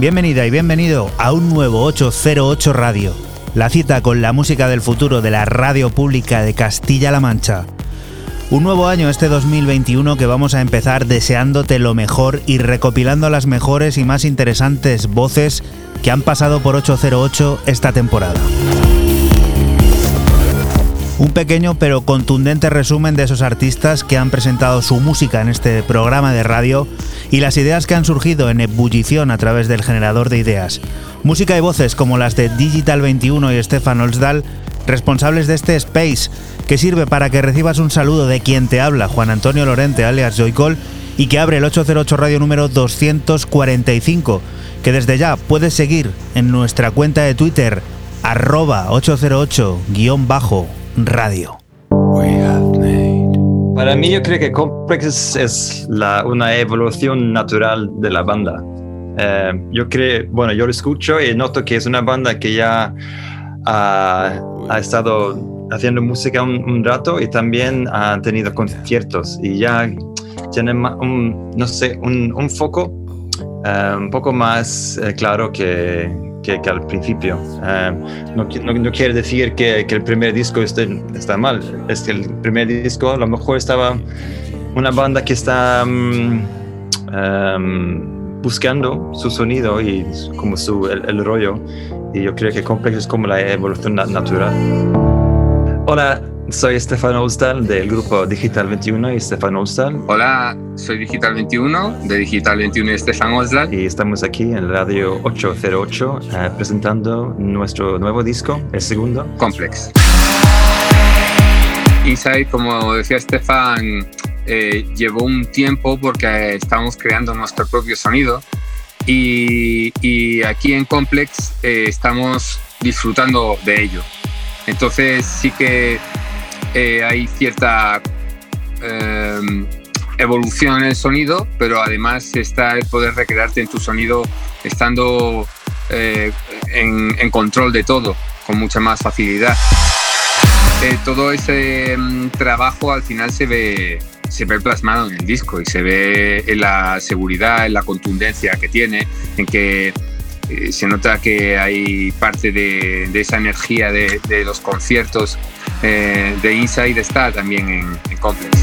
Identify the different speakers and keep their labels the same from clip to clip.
Speaker 1: Bienvenida y bienvenido a un nuevo 808 Radio, la cita con la música del futuro de la radio pública de Castilla-La Mancha. Un nuevo año este 2021 que vamos a empezar deseándote lo mejor y recopilando las mejores y más interesantes voces que han pasado por 808 esta temporada. Un pequeño pero contundente resumen de esos artistas que han presentado su música en este programa de radio y las ideas que han surgido en ebullición a través del generador de ideas. Música y voces como las de Digital 21 y Stefan Olsdal, responsables de este space, que sirve para que recibas un saludo de quien te habla, Juan Antonio Lorente, alias Joycol, y que abre el 808 Radio número 245, que desde ya puedes seguir en nuestra cuenta de Twitter, arroba 808-radio.
Speaker 2: Para mí yo creo que Complex es, la, una evolución natural de la banda. Eh, yo creo, bueno, yo lo escucho y noto que es una banda que ya ha, ha estado haciendo música un, un, rato y también ha tenido conciertos y ya tiene un, no sé, un, un foco eh, un poco más eh, claro que, que, al principio. Eh, no, no- quiere decir que, el primer disco esté, está mal, es que el primer disco a lo mejor estaba una banda que está mm, em, buscando su sonido y como su, el, rollo y yo creo que Complex es como la evolución na- natural. Hola, soy Stefan Olsdal del grupo Digital 21 y Stefan Olsdal.
Speaker 3: Hola, soy Digital 21 de Digital 21 y Stefan Olsdal.
Speaker 2: Y estamos aquí en Radio 808 eh, presentando nuestro nuevo disco, el segundo.
Speaker 3: Complex. Inside, como decía Stefan, eh, llevó un tiempo porque estábamos creando nuestro propio sonido y, y aquí en Complex eh, estamos disfrutando de ello. Entonces sí que eh, hay cierta eh, evolución en el sonido, pero además está el poder recrearte en tu sonido estando eh, en, control de todo, con mucha más facilidad. todo ese um, trabajo al final se ve, se ve plasmado en el disco y se ve en la seguridad, en la contundencia que tiene, en que eh, se nota que hay parte de, esa energía de, los conciertos eh, de Inside está también en, en Complex.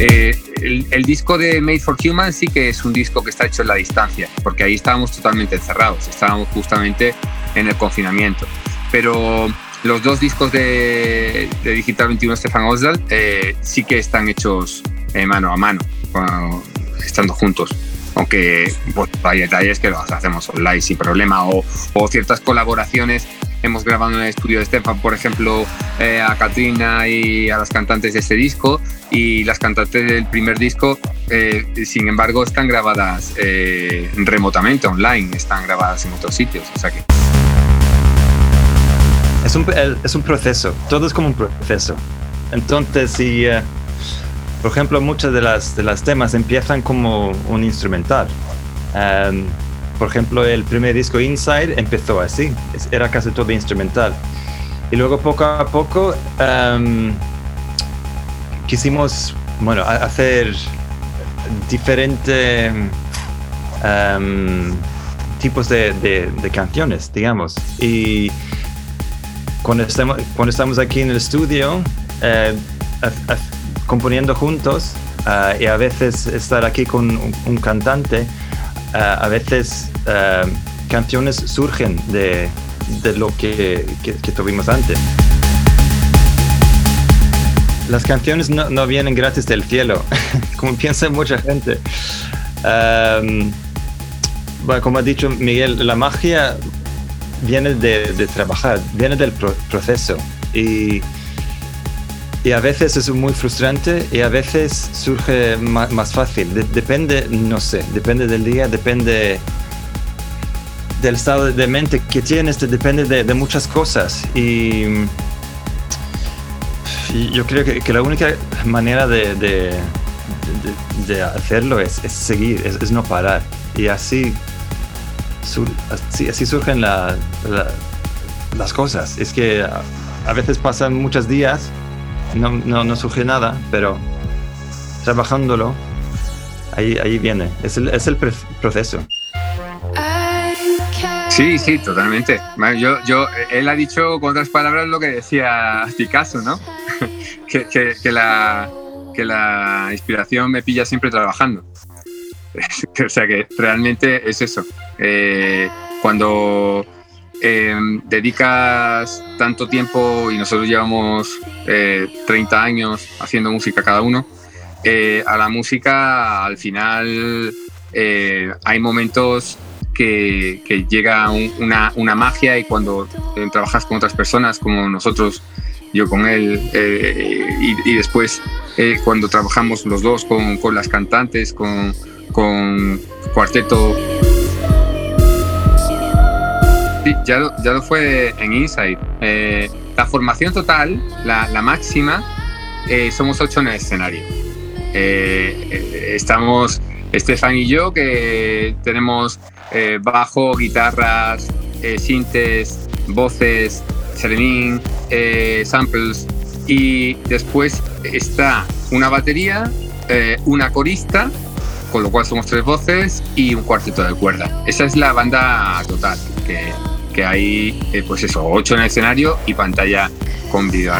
Speaker 3: Eh, el, disco de Made for Human sí que es un disco que está hecho en la distancia, porque ahí estábamos totalmente encerrados, estábamos justamente en el confinamiento. Pero los dos discos de, de Digital 21 Stefan Osdal eh, sí que están hechos mano a mano, estando juntos aunque pues, hay detalles que los hacemos online sin problema o, o, ciertas colaboraciones. Hemos grabado en el estudio de Stefan, por ejemplo, eh, a Katrina y a las cantantes de este disco y las cantantes del primer disco, eh, sin embargo, están grabadas eh, remotamente, online, están grabadas en otros sitios. O sea que...
Speaker 2: es, un, es un proceso, todo es como un proceso. Entonces, si... por ejemplo, muchas de las, de las temas empiezan como un instrumental. Um, por ejemplo, el primer disco Inside empezó así, era casi todo instrumental. Y luego poco a poco um, quisimos, bueno, hacer diferentes um, tipos de, de, de, canciones, digamos. Y cuando estamos, cuando estamos aquí en el estudio, uh, componiendo juntos uh, y a veces estar aquí con un, cantante, uh, a veces uh, canciones surgen de, de lo que, que, tuvimos antes. Las canciones no, no vienen gratis del cielo, como piensa mucha gente. Bueno, como ha dicho Miguel, la magia viene de, de trabajar, viene del pro proceso. Y y a veces es muy frustrante y a veces surge más, más fácil. De, depende, no sé, depende del día, depende del estado de mente que tienes, depende de, muchas cosas. Y, yo creo que, que, la única manera de, de, hacerlo es, seguir, es, es, no parar. Y así, sur, así, así surgen la, la, las cosas. Es que a, a veces pasan muchos días no, no, no surge nada, pero trabajándolo, ahí, ahí viene. Es el, es el proceso.
Speaker 3: Sí, sí, totalmente. Yo, yo, él ha dicho con otras palabras lo que decía Picasso, ¿no? que, que, la, que la inspiración me pilla siempre trabajando. o sea que realmente es eso. Eh, cuando eh, dedicas tanto tiempo y nosotros llevamos eh, 30 años haciendo música cada uno, eh, a la música al final eh, hay momentos que, llega un, una, una, magia y cuando eh, trabajas con otras personas como nosotros, yo con él, y, y, después cuando trabajamos los dos con, con las cantantes, con, con cuarteto Sí, ya lo, ya lo fue en Inside. Eh, la formación total, la, la máxima, eh, somos ocho en el escenario. Eh, estamos Estefan y yo, que tenemos bajo, guitarras, sintes, voces, serenín, samples. Y después está una batería, una corista, con lo cual somos tres voces y un cuarteto de cuerda. Esa es la banda total, que que hay, eh, pues eso, ocho en el escenario y pantalla con video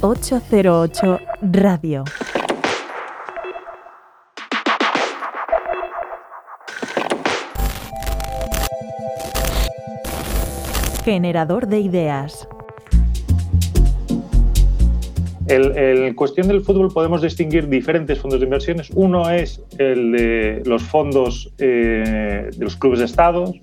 Speaker 4: ...808 Radio. Generador de ideas.
Speaker 5: En cuestión del fútbol podemos distinguir diferentes fondos de inversiones. Uno es el de los fondos eh, de los clubes de Estado,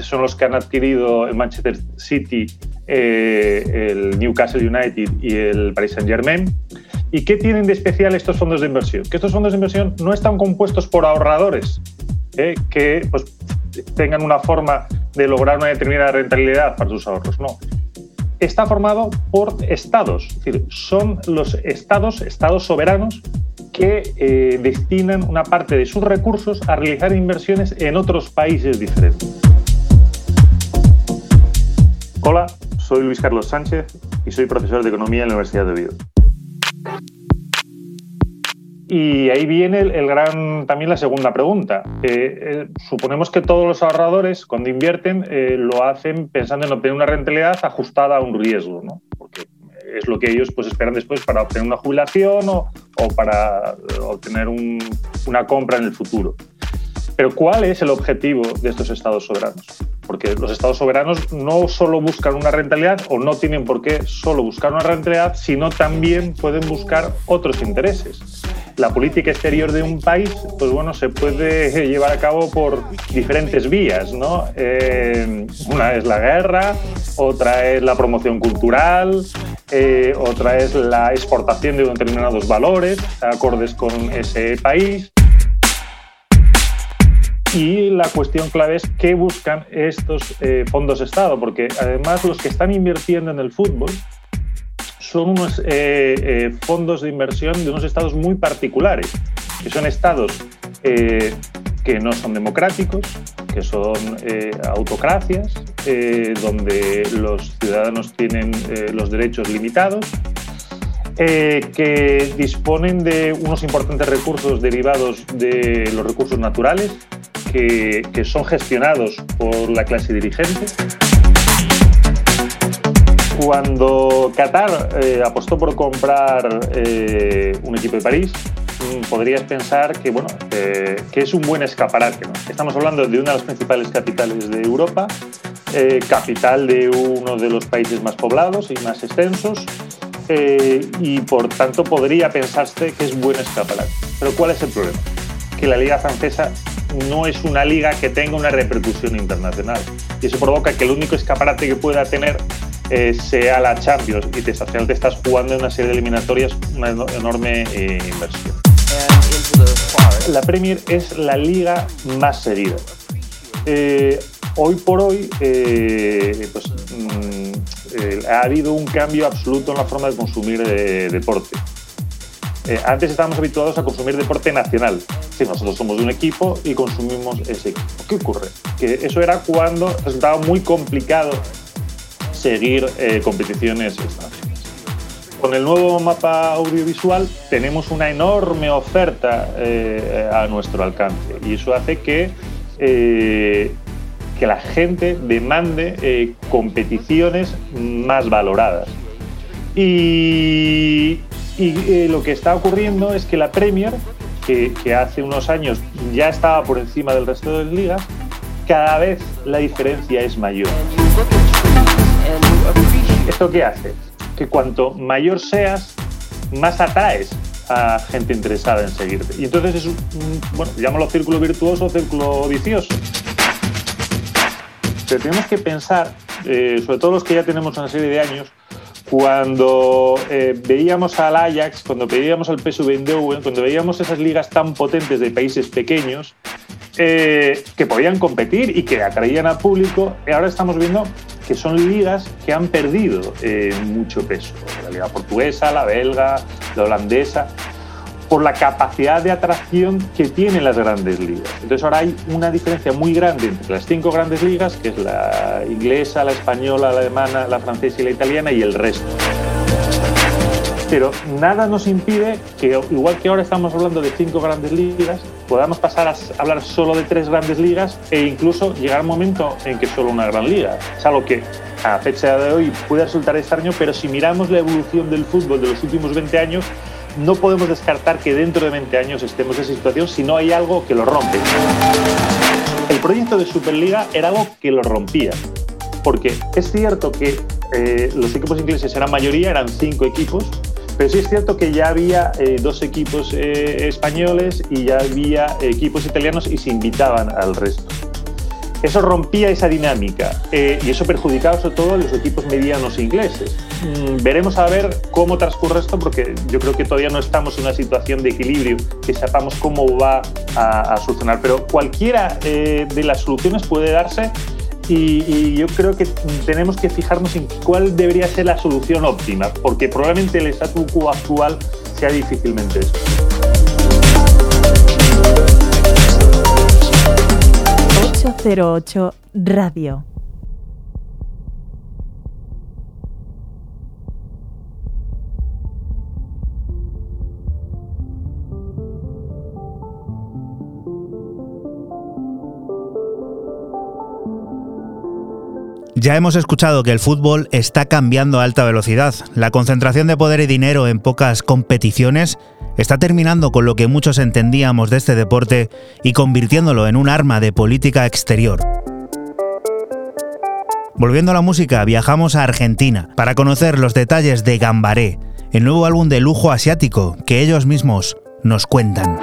Speaker 5: son los que han adquirido el Manchester City, eh, el Newcastle United y el Paris Saint Germain. ¿Y qué tienen de especial estos fondos de inversión? Que estos fondos de inversión no están compuestos por ahorradores eh, que pues, tengan una forma de lograr una determinada rentabilidad para sus ahorros, no está formado por estados, es decir, son los estados, estados soberanos que eh, destinan una parte de sus recursos a realizar inversiones en otros países diferentes. Hola, soy Luis Carlos Sánchez y soy profesor de Economía en la Universidad de Oviedo. Y ahí viene el, gran, también la segunda pregunta. Eh, eh, suponemos que todos los ahorradores, cuando invierten, eh, lo hacen pensando en obtener una rentabilidad ajustada a un riesgo, ¿no? porque es lo que ellos pues, esperan después para obtener una jubilación o, o para obtener una compra en el futuro. Pero ¿cuál es el objetivo de estos estados soberanos? Porque los estados soberanos no solo buscan una rentabilidad o no tienen por qué solo buscar una rentabilidad, sino también pueden buscar otros intereses. La política exterior de un país, pues bueno, se puede llevar a cabo por diferentes vías, ¿no? Eh, una es la guerra, otra es la promoción cultural, eh, otra es la exportación de determinados valores acordes con ese país. Y la cuestión clave es qué buscan estos eh, fondos Estado, porque además los que están invirtiendo en el fútbol son unos eh, eh, fondos de inversión de unos estados muy particulares, que son estados que no son democráticos, que son autocracias, donde los ciudadanos tienen los derechos limitados, que disponen de unos importantes recursos derivados de los recursos naturales, que, son gestionados por la clase dirigente. Cuando Qatar eh, apostó por comprar eh, un equipo de París, mm, podrías pensar que, bueno, que es un buen escaparate. Estamos hablando de una de las principales capitales de Europa, eh, capital de uno de los países más poblados y más extensos, y por tanto podría pensarse que es buen escaparate. Pero ¿cuál es el problema? Que la liga francesa no es una liga que tenga una repercusión internacional. Y eso provoca que el único escaparate que pueda tener eh, sea la Champions y te, te estás jugando en una serie de eliminatorias una enorme eh, inversión. La Premier es la liga más seguida. Eh, hoy por hoy pues, mm, ha habido un cambio absoluto en la forma de consumir deporte. Antes estábamos habituados a consumir deporte nacional. Si nosotros somos de un equipo y consumimos ese equipo. ¿Qué ocurre? Que eso era cuando resultaba muy complicado seguir eh, competiciones. Con el nuevo mapa audiovisual tenemos una enorme oferta eh, a nuestro alcance y eso hace que, que la gente demande competiciones más valoradas. Y, eh, lo que está ocurriendo es que la Premier, que, hace unos años ya estaba por encima del resto de las ligas, cada vez la diferencia es mayor. ¿Esto qué hace? Que cuanto mayor seas, más atraes a gente interesada en seguirte. Y entonces es un, bueno, llámalo círculo virtuoso, círculo vicioso. Pero tenemos que pensar, eh, sobre todo los que ya tenemos una serie de años, cuando eh, veíamos al Ajax, cuando veíamos al PSV Eindhoven, cuando veíamos esas ligas tan potentes de países pequeños eh, que podían competir y que atraían al público, ahora estamos viendo que son ligas que han perdido eh, mucho peso. La liga portuguesa, la belga, la holandesa por la capacidad de atracción que tienen las grandes ligas. Entonces ahora hay una diferencia muy grande entre las cinco grandes ligas, que es la inglesa, la española, la alemana, la francesa y la italiana, y el resto. Pero nada nos impide que, igual que ahora estamos hablando de cinco grandes ligas, podamos pasar a hablar solo de tres grandes ligas e incluso llegar a un momento en que solo una gran liga. Es algo que a fecha de hoy puede resultar extraño, pero si miramos la evolución del fútbol de los últimos 20 años, no podemos descartar que dentro de 20 años estemos en esa situación si no hay algo que lo rompe. El proyecto de Superliga era algo que lo rompía. porque es cierto que eh, los equipos ingleses eran mayoría, eran cinco equipos, pero sí es cierto que ya había eh, dos equipos eh, españoles y ya había equipos italianos y se invitaban al resto. Eso rompía esa dinámica eh, y eso perjudicaba sobre todo a los equipos medianos ingleses. Mm, veremos a ver cómo transcurre esto porque yo creo que todavía no estamos en una situación de equilibrio que sepamos cómo va a, solucionar, pero cualquiera de las soluciones puede darse y, yo creo que tenemos que fijarnos en cuál debería ser la solución óptima, porque probablemente el statu quo actual sea difícilmente eso.
Speaker 4: 808 Radio.
Speaker 1: Ya hemos escuchado que el fútbol está cambiando a alta velocidad. La concentración de poder y dinero en pocas competiciones está terminando con lo que muchos entendíamos de este deporte y convirtiéndolo en un arma de política exterior. Volviendo a la música, viajamos a Argentina para conocer los detalles de Gambaré, el nuevo álbum de lujo asiático que ellos mismos nos cuentan.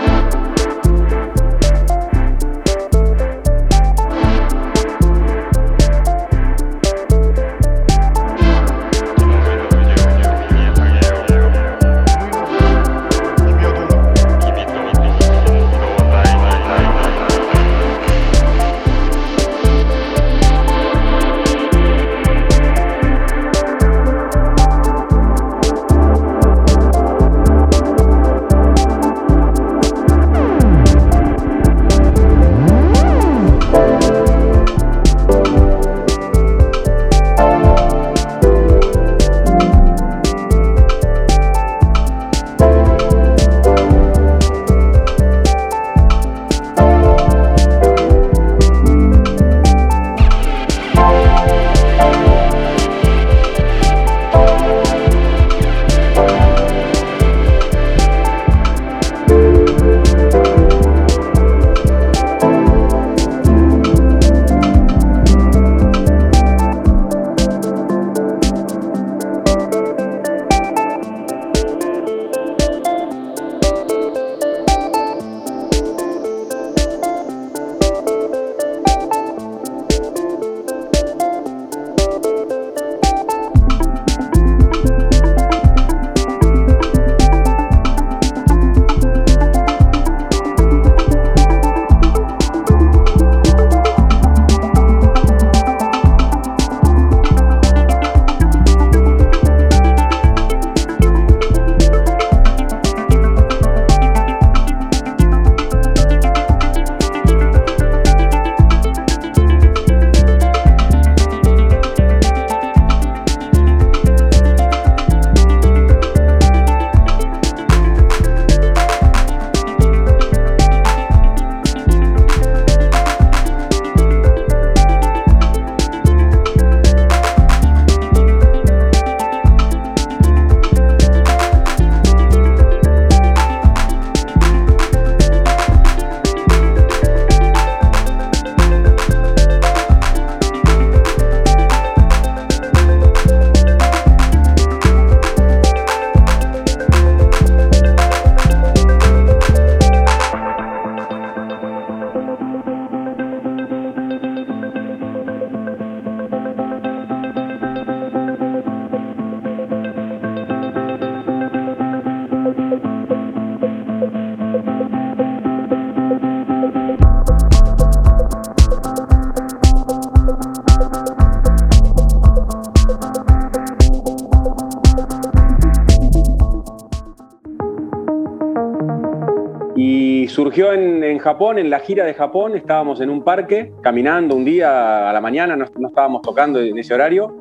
Speaker 6: Japón, en la gira de Japón, estábamos en un parque, caminando un día a la mañana, no, no estábamos tocando en ese horario,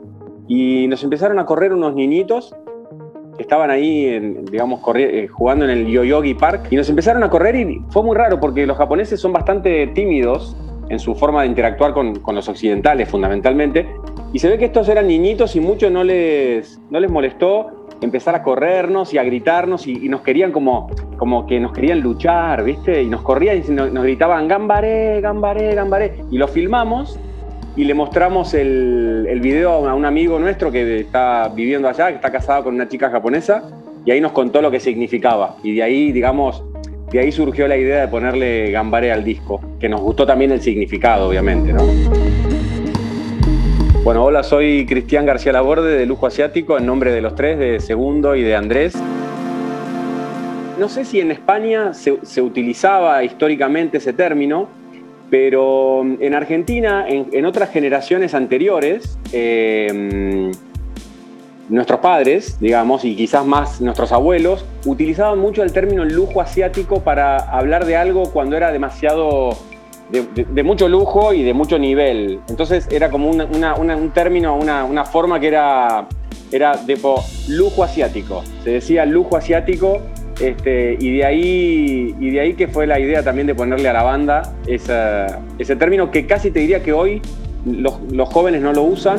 Speaker 6: y nos empezaron a correr unos niñitos que estaban ahí, en, digamos, eh, jugando en el Yoyogi Park, y nos empezaron a correr y fue muy raro porque los japoneses son bastante tímidos en su forma de interactuar con, con los occidentales fundamentalmente, y se ve que estos eran niñitos y mucho no les, no les molestó empezar a corrernos y a gritarnos y, nos querían como, como que nos querían luchar, ¿viste? Y nos corrían y nos, gritaban, gambaré, gambaré, gambaré. Y lo filmamos y le mostramos el, el video a un amigo nuestro que está viviendo allá, que está casado con una chica japonesa, y ahí nos contó lo que significaba. Y de ahí, digamos, de ahí surgió la idea de ponerle Gambare al disco, que nos gustó también el significado, obviamente, ¿no? Bueno, hola, soy Cristian García Laborde de Lujo Asiático, en nombre de los tres, de Segundo y de Andrés. No sé si en España se, utilizaba históricamente ese término, pero en Argentina, en, otras generaciones anteriores, eh, nuestros padres, digamos, y quizás más nuestros abuelos, utilizaban mucho el término lujo asiático para hablar de algo cuando era demasiado de, mucho lujo y de mucho nivel. Entonces era como un término, una, forma que era, era lujo asiático. Se decía lujo asiático este, y, de ahí, y de ahí que fue la idea también de ponerle a la banda ese término que casi te diría que hoy los, los jóvenes no lo usan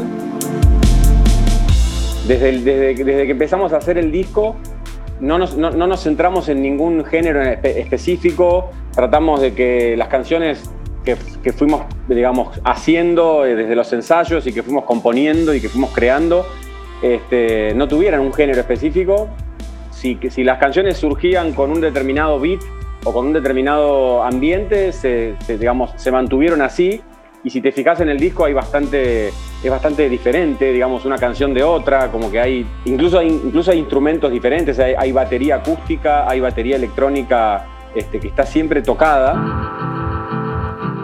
Speaker 6: desde, desde, que empezamos a hacer el disco, no nos, no, nos centramos en ningún género específico, tratamos de que las canciones que, fuimos, digamos, haciendo eh, desde los ensayos y que fuimos componiendo y que fuimos creando, este, no tuvieran un género específico. Si, las canciones surgían con un determinado beat o con un determinado ambiente, se, digamos, se mantuvieron así y si te fijas en el disco hay bastante, es bastante diferente, digamos, una canción de otra, como que hay, incluso hay, incluso instrumentos diferentes, hay, batería acústica, hay batería electrónica este, que está siempre tocada.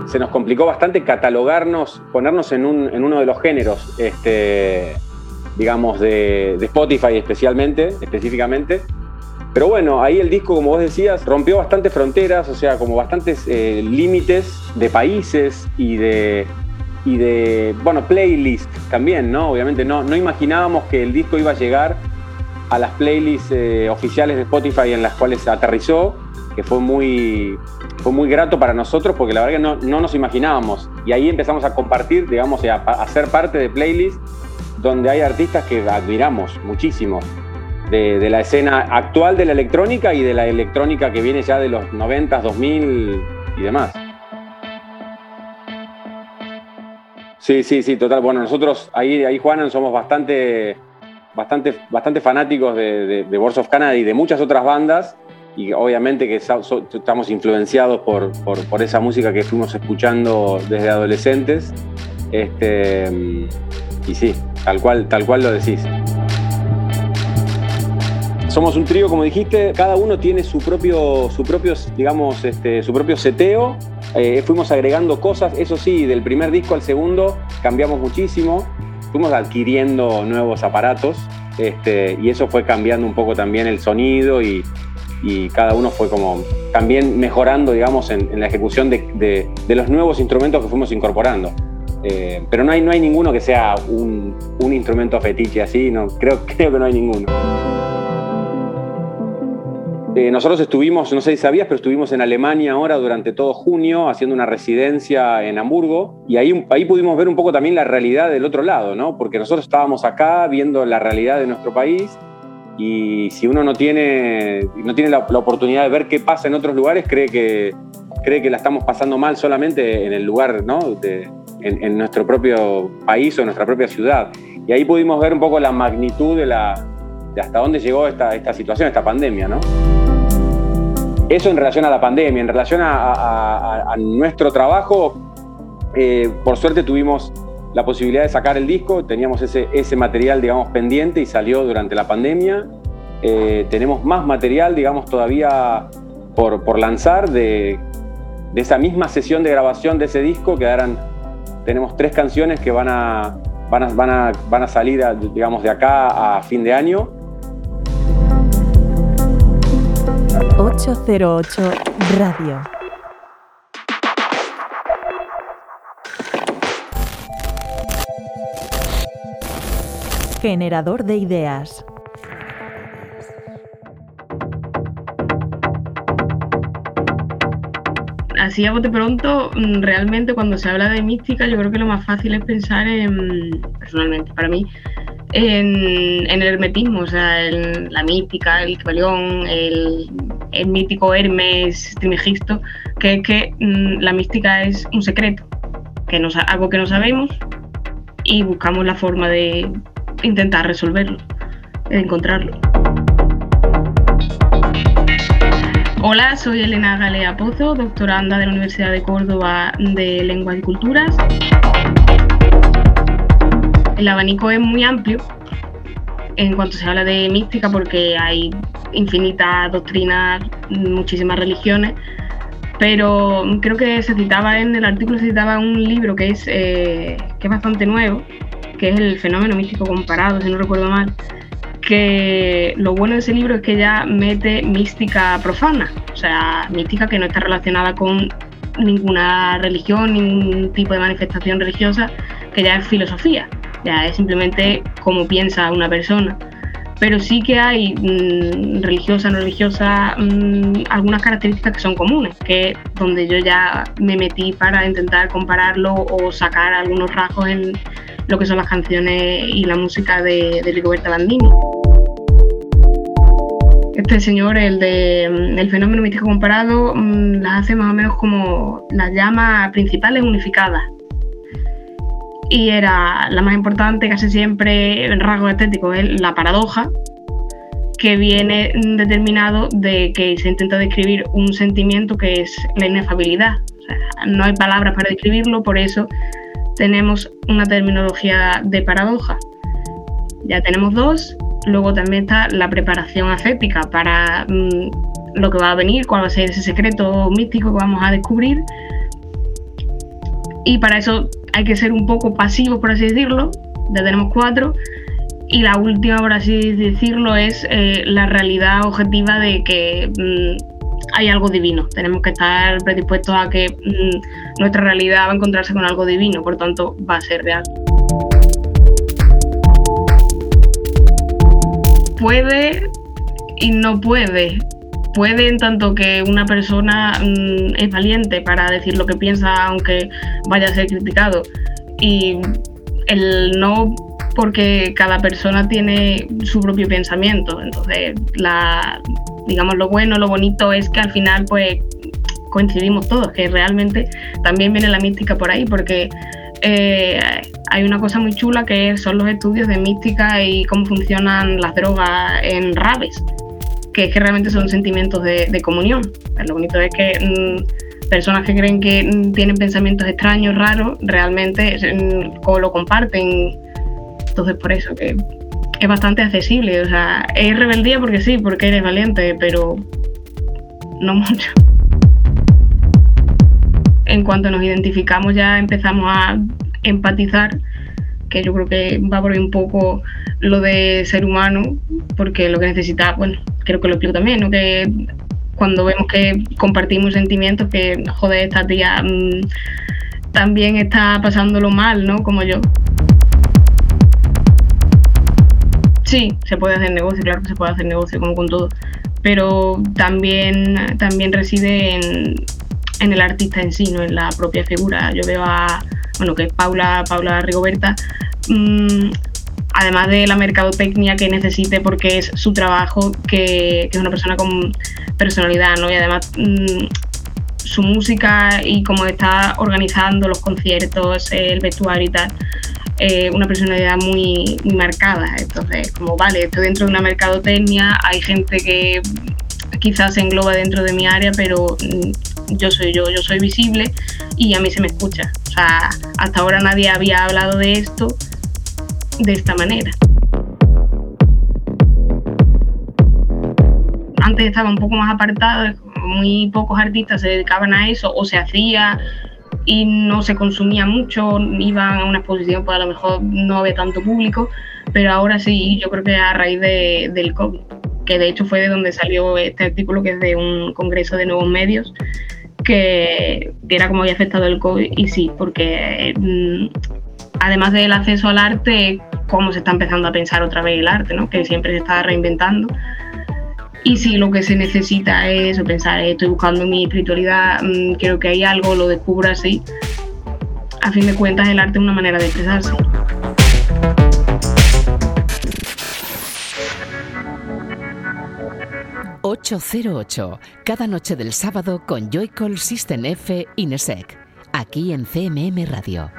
Speaker 6: Se nos complicó bastante catalogarnos, ponernos en, un, en uno de los géneros, este, digamos, de, Spotify especialmente, específicamente, pero bueno, ahí el disco, como vos decías, rompió bastantes fronteras, o sea, como bastantes eh, límites de países y de, y de, bueno, playlist también, ¿no? Obviamente no, no imaginábamos que el disco iba a llegar a las playlists eh, oficiales de Spotify en las cuales aterrizó, que fue muy, fue muy grato para nosotros porque la verdad que no, no nos imaginábamos. Y ahí empezamos a compartir, digamos, a, a ser parte de playlists donde hay artistas que admiramos muchísimo de, la escena actual de la electrónica y de la electrónica que viene ya de los 90, 2000 y demás. Sí, sí, sí, total. Bueno, nosotros ahí, ahí Juanan, somos bastante, bastante, bastante fanáticos de, de, of Canada y de muchas otras bandas. Y obviamente que estamos influenciados por, por, esa música que fuimos escuchando desde adolescentes. Este, y sí, tal cual, tal cual lo decís. Somos un trío, como dijiste, cada uno tiene su propio, su propio digamos, este, su propio seteo. Eh, fuimos agregando cosas, eso sí, del primer disco al segundo cambiamos muchísimo. Fuimos adquiriendo nuevos aparatos este, y eso fue cambiando un poco también el sonido y, cada uno fue como también mejorando, digamos, en, la ejecución de, los nuevos instrumentos que fuimos incorporando. Eh, pero no hay, no hay ninguno que sea un, un instrumento fetiche así, no, creo, creo que no hay ninguno. Eh, nosotros estuvimos, no sé si sabías, pero estuvimos en Alemania ahora durante todo junio haciendo una residencia en Hamburgo y ahí, ahí pudimos ver un poco también la realidad del otro lado, ¿no? Porque nosotros estábamos acá viendo la realidad de nuestro país y si uno no tiene, no tiene la, oportunidad de ver qué pasa en otros lugares, cree que, cree que la estamos pasando mal solamente en el lugar, ¿no? en, nuestro propio país o en nuestra propia ciudad. Y ahí pudimos ver un poco la magnitud de, la, de hasta dónde llegó esta, esta situación, esta pandemia, ¿no? Eso en relación a la pandemia, en relación a, nuestro trabajo, eh, por suerte tuvimos la posibilidad de sacar el disco, teníamos ese, ese material, digamos, pendiente y salió durante la pandemia. Eh, tenemos más material, digamos, todavía por, por lanzar de, de, esa misma sesión de grabación de ese disco, tenemos tres canciones que van a, van a, van a, van a salir, digamos, de acá a fin de año
Speaker 4: 808 Radio. Generador de ideas.
Speaker 7: Así a bote pronto, mm, realmente cuando se habla de mística, yo creo que lo más fácil es pensar en, personalmente, para mí, en, el hermetismo, o sea, en la mística, el Kibalión, el, el, mítico Hermes Trimegisto, que es que mm, la mística es un secreto. que algo que no sabemos y buscamos la forma de intentar resolverlo, encontrarlo. Hola, soy Elena Galea Pozo, doctoranda de la Universidad de Córdoba de Lenguas y Culturas. El abanico es muy amplio en cuanto se habla de mística porque hay infinitas doctrinas, muchísimas religiones, pero creo que se citaba en el artículo, se citaba un libro que es, eh, que es bastante nuevo, que es el fenómeno místico comparado, si no recuerdo mal, que lo bueno de ese libro es que ya mete mística profana, o sea, mística que no está relacionada con ninguna religión, ningún tipo de manifestación religiosa, que ya es filosofía, ya es simplemente cómo piensa una persona. Pero sí que hay mm, religiosa, no religiosa, mm, algunas características que son comunes, que donde yo ya me metí para intentar compararlo o sacar algunos rasgos en lo que son las canciones y la música de, de Rigoberta Bandini. Este señor, el de mm, el fenómeno místico comparado, mm, las hace más o menos como las llamas principales unificadas. Y era la más importante, casi siempre en rasgo estético, es la paradoja, que viene determinado de que se intenta describir un sentimiento que es la inefabilidad. no hay palabras para describirlo, por eso tenemos una terminología de paradoja. Ya tenemos dos, luego también está la preparación ascética para mm, lo que va a venir, cuál va a ser ese secreto místico que vamos a descubrir. Y para eso hay que ser un poco pasivos, por así decirlo. Ya tenemos cuatro. Y la última, por así decirlo, es eh, la realidad objetiva de que mm, hay algo divino. Tenemos que estar predispuestos a que mm, nuestra realidad va a encontrarse con algo divino, por tanto va a ser real. Puede y no puede. Puede en tanto que una persona mm, es valiente para decir lo que piensa aunque vaya a ser criticado. Y el no porque cada persona tiene su propio pensamiento. Entonces, la, digamos, lo bueno, lo bonito es que al final, pues, coincidimos todos, que realmente también viene la mística por ahí, porque eh, hay una cosa muy chula que son los estudios de mística y cómo funcionan las drogas en rabes, que es que realmente son sentimientos de, comunión. Lo bonito es que mm, personas que creen que mm, tienen pensamientos extraños, raros, realmente mm, o lo comparten. Entonces, por eso que es bastante accesible. O sea, es rebeldía porque sí, porque eres valiente, pero no mucho. En cuanto nos identificamos ya empezamos a empatizar, que yo creo que va por ahí un poco lo de ser humano, porque lo que necesita, bueno, creo que lo explico también, ¿no? que cuando vemos que compartimos sentimientos, que joder, esta tía mm, también está pasándolo mal, ¿no? Como yo. Sí, se puede hacer negocio, claro que se puede hacer negocio como con todo, pero también, también reside en, el artista en sí, no en la propia figura. Yo veo a, bueno, que es Paula, Paula Rigoberta, mm, además de la mercadotecnia que necesite porque es su trabajo, que, es una persona con personalidad, ¿no? Y además mm, su música y cómo está organizando los conciertos, el vestuario y tal, eh, una personalidad muy, marcada. Entonces, como vale, estoy dentro de una mercadotecnia, hay gente que quizás se engloba dentro de mi área, pero mm, yo soy yo, yo soy visible y a mí se me escucha. O sea, hasta ahora nadie había hablado de esto de esta manera. Antes estaba un poco más apartado, muy pocos artistas se dedicaban a eso o se hacía y no se consumía mucho, iban a una exposición, pues a lo mejor no había tanto público, pero ahora sí, yo creo que a raíz de, del COVID, que de hecho fue de donde salió este artículo, que es de un congreso de nuevos medios, que era como había afectado el COVID, y sí, porque mm, además del acceso al arte, cómo se está empezando a pensar otra vez el arte, ¿no? que siempre se está reinventando y si lo que se necesita es pensar, eh, estoy buscando mi espiritualidad, mm, creo que hay algo, lo descubro así. A fin de cuentas, el arte es una manera de expresarse.
Speaker 8: ...808... Cada noche del sábado con Joycall System F Inesec aquí en CMM Radio.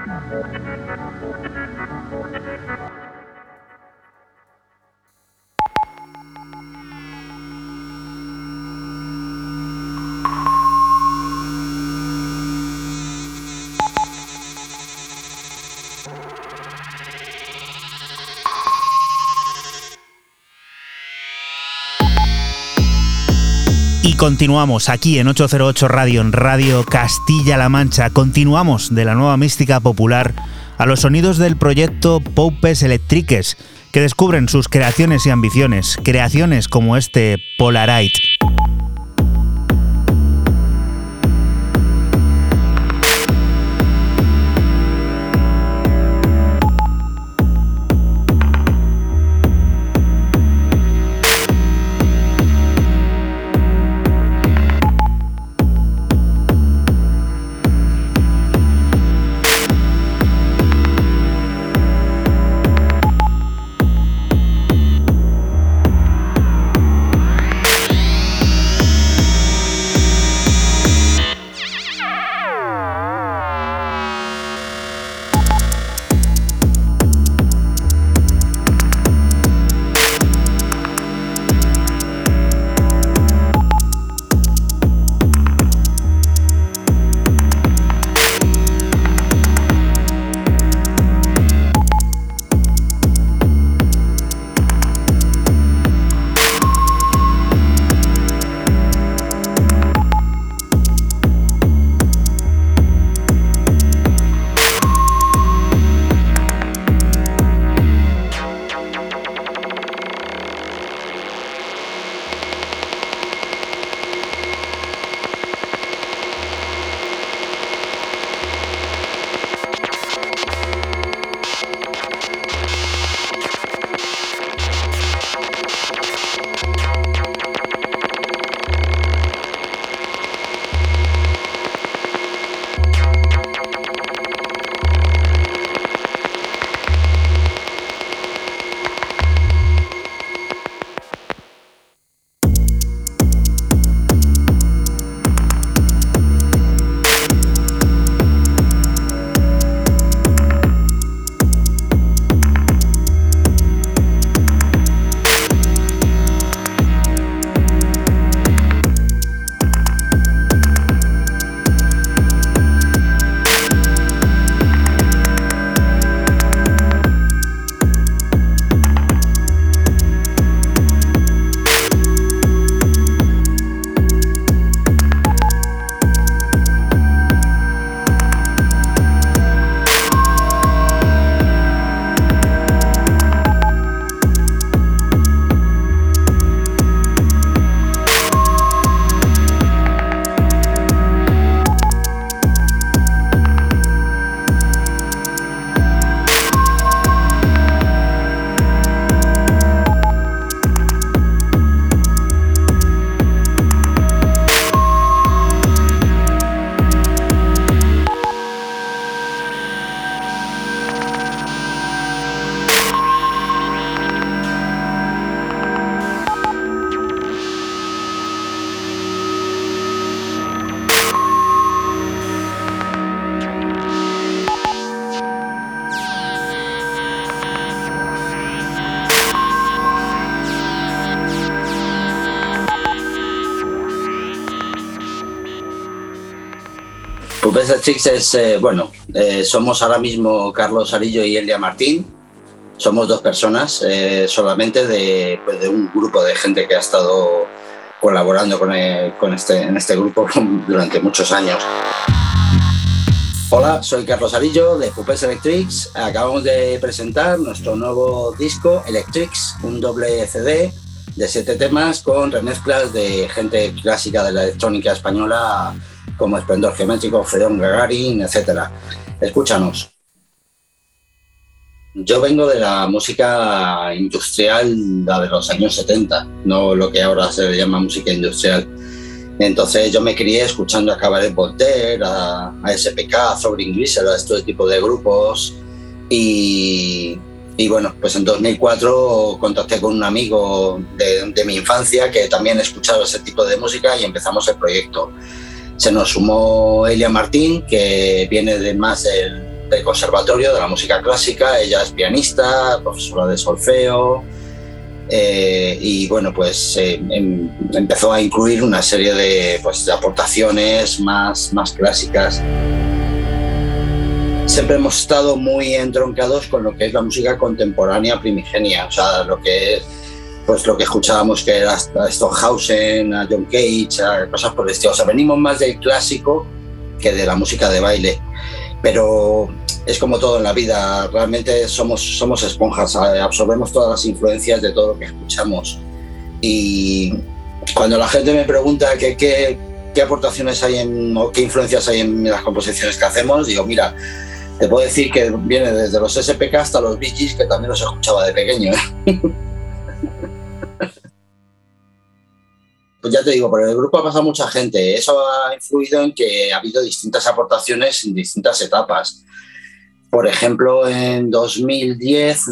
Speaker 1: Continuamos aquí en 808 Radio, en Radio Castilla-La Mancha. Continuamos de la nueva mística popular a los sonidos del proyecto Popes Electriques, que descubren sus creaciones y ambiciones, creaciones como este Polarite.
Speaker 9: Pupesa Chicks es, eh, bueno, eh, somos ahora mismo Carlos Arillo y Elia Martín. Somos dos personas eh, solamente de, pues, de, un grupo de gente que ha estado colaborando con, con este, en este grupo durante muchos años. Hola, soy Carlos Arillo de Pupes Electrics. Acabamos de presentar nuestro nuevo disco Electrics, un doble CD de siete temas con remezclas de gente clásica de la electrónica española como Esplendor Geométrico, Fedón Gagarin, etc. Escúchanos. Yo vengo de la música industrial, la de los años 70, no lo que ahora se llama música industrial. Entonces yo me crié escuchando a Cabaret Voltaire, a, SPK, a Sobrin Grisel, a este tipo de grupos. Y, y, bueno, pues en 2004 contacté con un amigo de, de mi infancia que también escuchaba ese tipo de música y empezamos el proyecto. Se nos sumó Elia Martín, que viene de más del, conservatorio, de la música clásica. Ella es pianista, profesora de solfeo, eh, y bueno, pues eh, em, empezó a incluir una serie de, pues, aportaciones más, más clásicas. Siempre hemos estado muy entroncados con lo que es la música contemporánea primigenia, o sea, lo que es pues lo que escuchábamos que era a a John Cage, a cosas por el estilo. O sea, venimos más del clásico que de la música de baile. Pero es como todo en la vida, realmente somos, somos esponjas, absorbemos todas las influencias de todo lo que escuchamos. Y cuando la gente me pregunta qué, qué, qué aportaciones hay en, o qué influencias hay en las composiciones que hacemos, digo, mira, te puedo decir que viene desde los SPK hasta los Bee que también los escuchaba de pequeño. Pues ya te digo, por el grupo ha pasado mucha gente. Eso ha influido en que ha habido distintas aportaciones en distintas etapas. Por ejemplo, en 2010,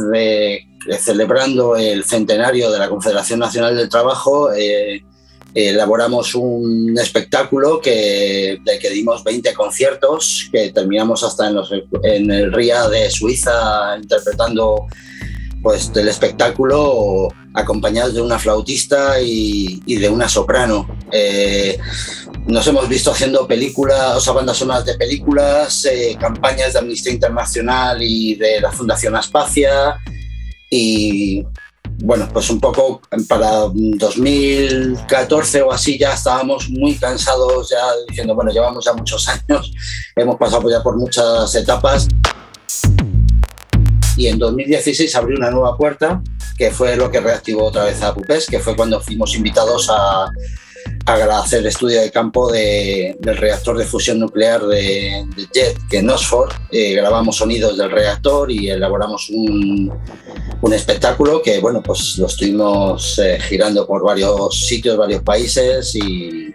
Speaker 9: celebrando el centenario de la Confederación Nacional del Trabajo, eh, elaboramos un espectáculo que, que dimos 20 conciertos, que terminamos hasta en, los, en el RIA de Suiza interpretando pues del espectáculo acompañados de una flautista y, de una soprano. Eh, nos hemos visto haciendo películas, o sea, bandas sonoras de películas, eh, campañas de Amnistía Internacional y de la Fundación Aspacia. Y bueno, pues un poco para 2014 o así ya estábamos muy cansados, ya diciendo, bueno, llevamos ya muchos años, hemos pasado ya por muchas etapas y en 2016 abrió una nueva puerta, que fue lo que reactivó otra vez a Pupes, que fue cuando fuimos invitados a, a hacer el estudio de campo de, del reactor de fusión nuclear de, JET, que en Oxford eh, grabamos sonidos del reactor y elaboramos un, un, espectáculo que, bueno, pues lo estuvimos eh, girando por varios sitios, varios países y,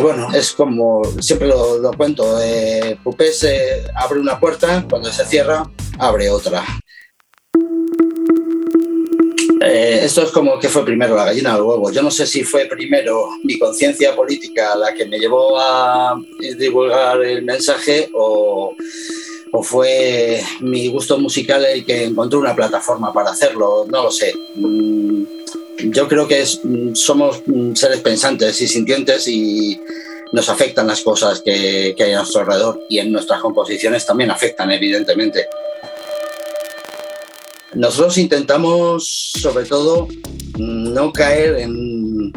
Speaker 9: bueno, es como siempre lo, cuento, eh, eh, abre una puerta, cuando se cierra, abre otra. Eh, esto es como que fue primero la gallina o huevo. Yo no sé si fue primero mi conciencia política la que me llevó a divulgar el mensaje o, o, fue mi gusto musical el que encontró una plataforma para hacerlo. No lo sé. Mm, yo creo que mm, somos mm, seres pensantes y sintientes y nos afectan las cosas que, hay a nuestro alrededor y en nuestras composiciones también afectan, evidentemente. Nosotros intentamos, sobre todo, no caer en,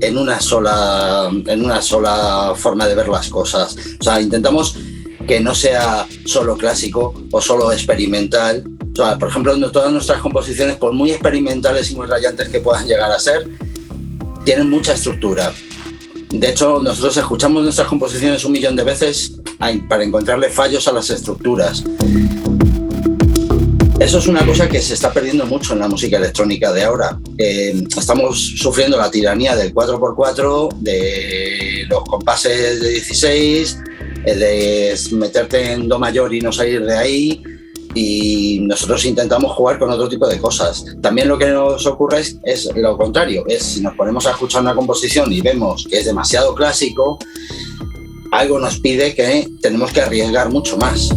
Speaker 9: en, una sola, en una sola forma de ver las cosas. O sea, intentamos que no sea solo clásico o solo experimental, por ejemplo, todas nuestras composiciones, por muy experimentales y muy rayantes que puedan llegar a ser, tienen mucha estructura. De hecho, nosotros escuchamos nuestras composiciones un millón de veces para encontrarle fallos a las estructuras. Eso es una cosa que se está perdiendo mucho en la música electrónica de ahora. estamos sufriendo la tiranía del 4x4, de los compases de 16, de meterte en Do mayor y no salir de ahí y nosotros intentamos jugar con otro tipo de cosas. También lo que nos ocurre es, lo contrario, es si nos ponemos a escuchar una composición y vemos que es demasiado clásico, algo nos pide que tenemos que arriesgar mucho más.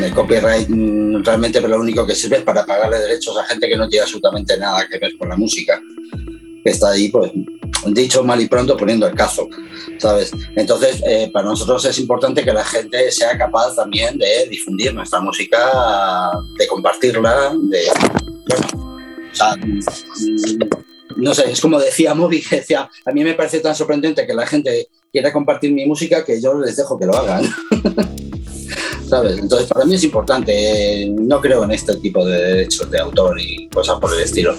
Speaker 9: El copyright mm, realmente lo único que sirve es para pagarle derechos a gente que no tiene absolutamente nada que ver con la música, que está ahí pues dicho mal y pronto poniendo el cazo, ¿sabes? Entonces, eh, para nosotros es importante que la gente sea capaz también de difundir nuestra música, de compartirla, de... O sea, mm, no sé, es como decía Moby, decía, a mí me parece tan sorprendente que la gente quiera compartir mi música que yo les dejo que lo hagan. ¿Sabes? Entonces, para mí es importante, eh, no creo en este tipo de derechos de autor y cosas por el estilo.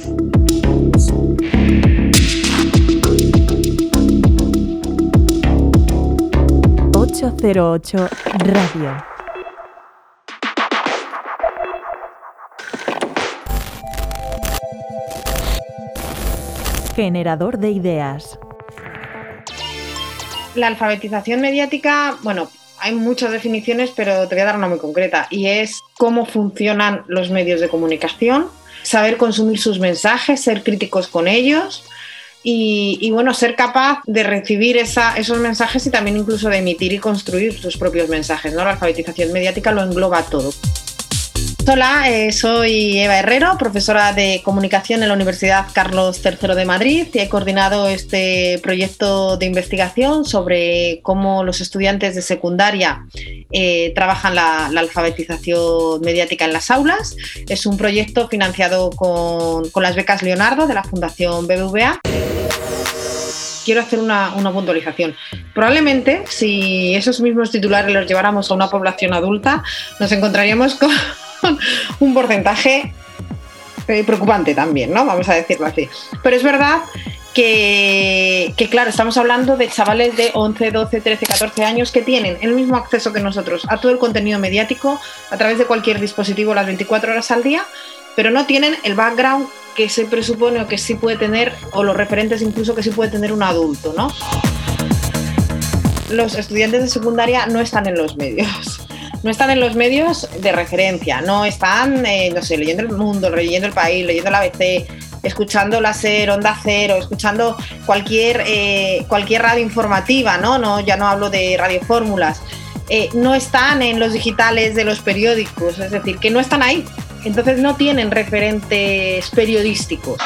Speaker 4: 808 Radio. Generador de ideas.
Speaker 7: La alfabetización mediática, bueno, hay muchas definiciones, pero te voy a dar una muy concreta, y es cómo funcionan los medios de comunicación, saber consumir sus mensajes, ser críticos con ellos,
Speaker 10: y, bueno, ser capaz de recibir esos mensajes y también incluso de emitir y construir sus propios mensajes. ¿no? La alfabetización mediática lo engloba todo. Hola, eh, soy Eva Herrero, profesora de comunicación en la Universidad Carlos III de Madrid y he coordinado este proyecto de investigación sobre cómo los estudiantes de secundaria eh, trabajan la, alfabetización mediática en las aulas. Es un proyecto financiado con, las becas Leonardo de la Fundación BBVA quiero hacer una, una, puntualización. Probablemente, si esos mismos titulares los lleváramos a una población adulta, nos encontraríamos con, un porcentaje eh, preocupante también, ¿no? Vamos a decirlo así. Pero es verdad que, claro, estamos hablando de chavales de 11, 12, 13, 14 años que tienen el mismo acceso que nosotros a todo el contenido mediático a través de cualquier dispositivo las 24 horas al día, pero no tienen el background que se presupone o que sí puede tener, o los referentes incluso que sí puede tener un adulto, ¿no? Los estudiantes de secundaria no están en los medios no están en los medios de referencia, no están, eh, no sé, leyendo el mundo, leyendo el país, leyendo la ABC, escuchando la SER, Onda Cero, escuchando cualquier, eh, cualquier radio informativa, ¿no? ¿no? Ya no hablo de radiofórmulas. Eh, no están en los digitales de los periódicos, es decir, que no están ahí. Entonces no tienen referentes periodísticos.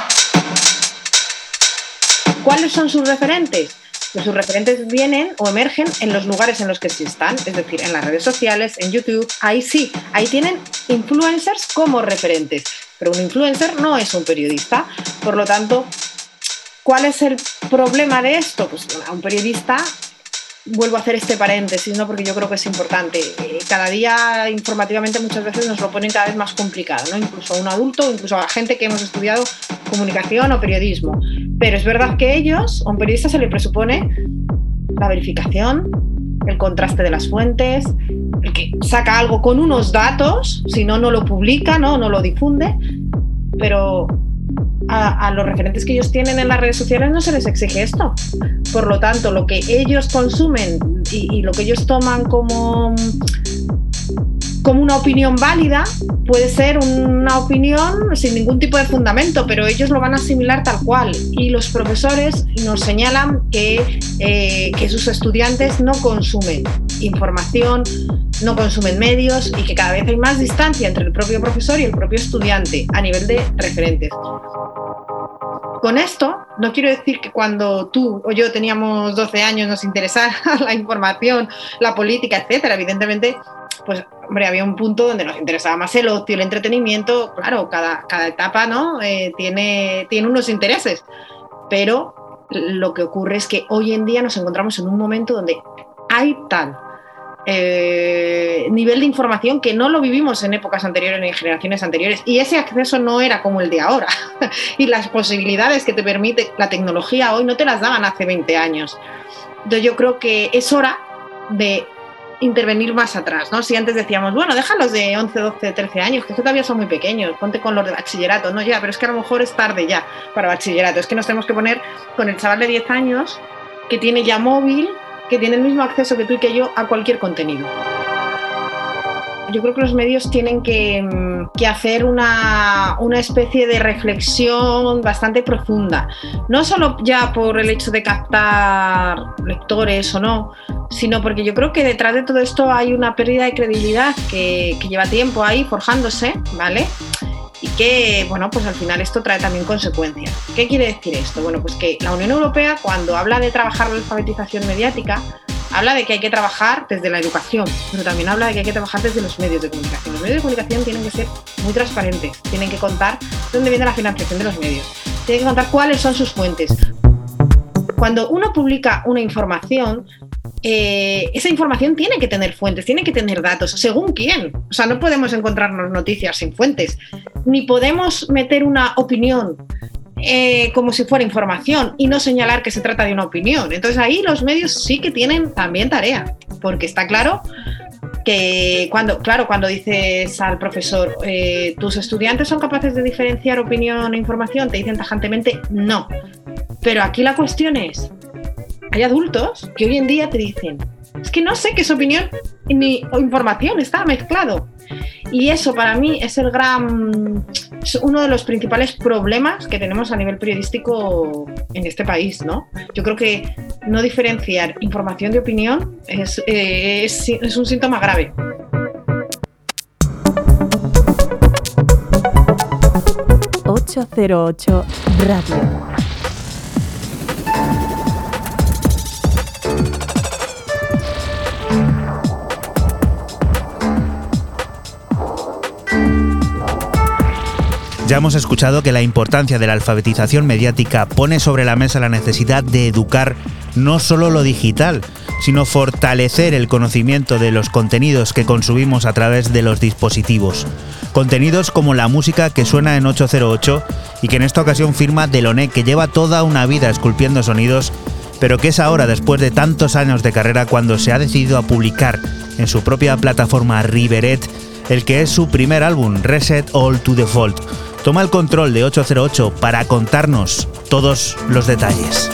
Speaker 10: ¿Cuáles son sus referentes? Sus referentes vienen o emergen en los lugares en los que sí están, es decir, en las redes sociales, en YouTube. Ahí sí, ahí tienen influencers como referentes. Pero un influencer no es un periodista. Por lo tanto, ¿cuál es el problema de esto? Pues a un periodista vuelvo a hacer este paréntesis, ¿no? porque yo creo que es importante. Eh, cada día informativamente muchas veces nos lo ponen cada vez más complicado, ¿no? incluso a un adulto, incluso a gente que hemos estudiado comunicación o periodismo. Pero es verdad que ellos, a un periodista se le presupone la verificación, el contraste de las fuentes, el que saca algo con unos datos, si no, no lo publica, no, no lo difunde, pero a, los referentes que ellos tienen en las redes sociales no se les exige esto. Por lo tanto, lo que ellos consumen y, lo que ellos toman como, como una opinión válida puede ser una opinión sin ningún tipo de fundamento, pero ellos lo van a asimilar tal cual. Y los profesores nos señalan que, eh, que sus estudiantes no consumen información, no consumen medios y que cada vez hay más distancia entre el propio profesor y el propio estudiante a nivel de referentes. Con esto no quiero decir que cuando tú o yo teníamos 12 años nos interesara la información, la política, etcétera. Evidentemente, pues hombre, había un punto donde nos interesaba más el ocio, el entretenimiento. Claro, cada, cada etapa ¿no? Eh, tiene, tiene unos intereses. Pero lo que ocurre es que hoy en día nos encontramos en un momento donde hay tal eh, nivel de información que no lo vivimos en épocas anteriores ni en generaciones anteriores. Y ese acceso no era como el de ahora. y las posibilidades que te permite la tecnología hoy no te las daban hace 20 años. Entonces yo creo que es hora de intervenir más atrás, ¿no? Si antes decíamos, bueno, déjalos de 11, 12, 13 años, que todavía son muy pequeños, ponte con los de bachillerato, no ya, pero es que a lo mejor es tarde ya para bachillerato, es que nos tenemos que poner con el chaval de 10 años que tiene ya móvil, que tiene el mismo acceso que tú y que yo a cualquier contenido. Yo creo que los medios tienen que, mm, hacer una, una, especie de reflexión bastante profunda, no solo ya por el hecho de captar lectores o no, sino porque yo creo que detrás de todo esto hay una pérdida de credibilidad que, que lleva tiempo ahí forjándose, ¿vale? y que, bueno, pues al final esto trae también consecuencias. ¿Qué quiere decir esto? Bueno, pues que la Unión Europea cuando habla de trabajar la alfabetización mediática, habla de que hay que trabajar desde la educación, pero también habla de que hay que trabajar desde los medios de comunicación. Los medios de comunicación tienen que ser muy transparentes, tienen que contar dónde viene la financiación de los medios, tienen que contar cuáles son sus fuentes. Cuando uno publica una información, eh, esa información tiene que tener fuentes, tiene que tener datos, según quién. O sea, no podemos encontrarnos noticias sin fuentes, ni podemos meter una opinión eh, como si fuera información y no señalar que se trata de una opinión. Entonces ahí los medios sí que tienen también tarea, porque está claro que cuando, claro, cuando dices al profesor, eh, tus estudiantes son capaces de diferenciar opinión e información, te dicen tajantemente no. Pero aquí la cuestión es, hay adultos que hoy en día te dicen, es que no sé qué es opinión ni información, está mezclado. Y eso para mí es el gran, uno de los principales problemas que tenemos a nivel periodístico en este país, ¿no? Yo creo que no diferenciar información de opinión es, eh, es, es un síntoma grave.
Speaker 4: ...808 Radio.
Speaker 1: Ya hemos escuchado que la importancia de la alfabetización mediática pone sobre la mesa la necesidad de educar no solo lo digital, sino fortalecer el conocimiento de los contenidos que consumimos a través de los dispositivos. Contenidos como la música que suena en 808 y que en esta ocasión firma Deloné, que lleva toda una vida esculpiendo sonidos, pero que es ahora, después de tantos años de carrera, cuando se ha decidido a publicar en su propia plataforma Riveret el que es su primer álbum, Reset All to Default toma el control de 808 para contarnos todos los detalles.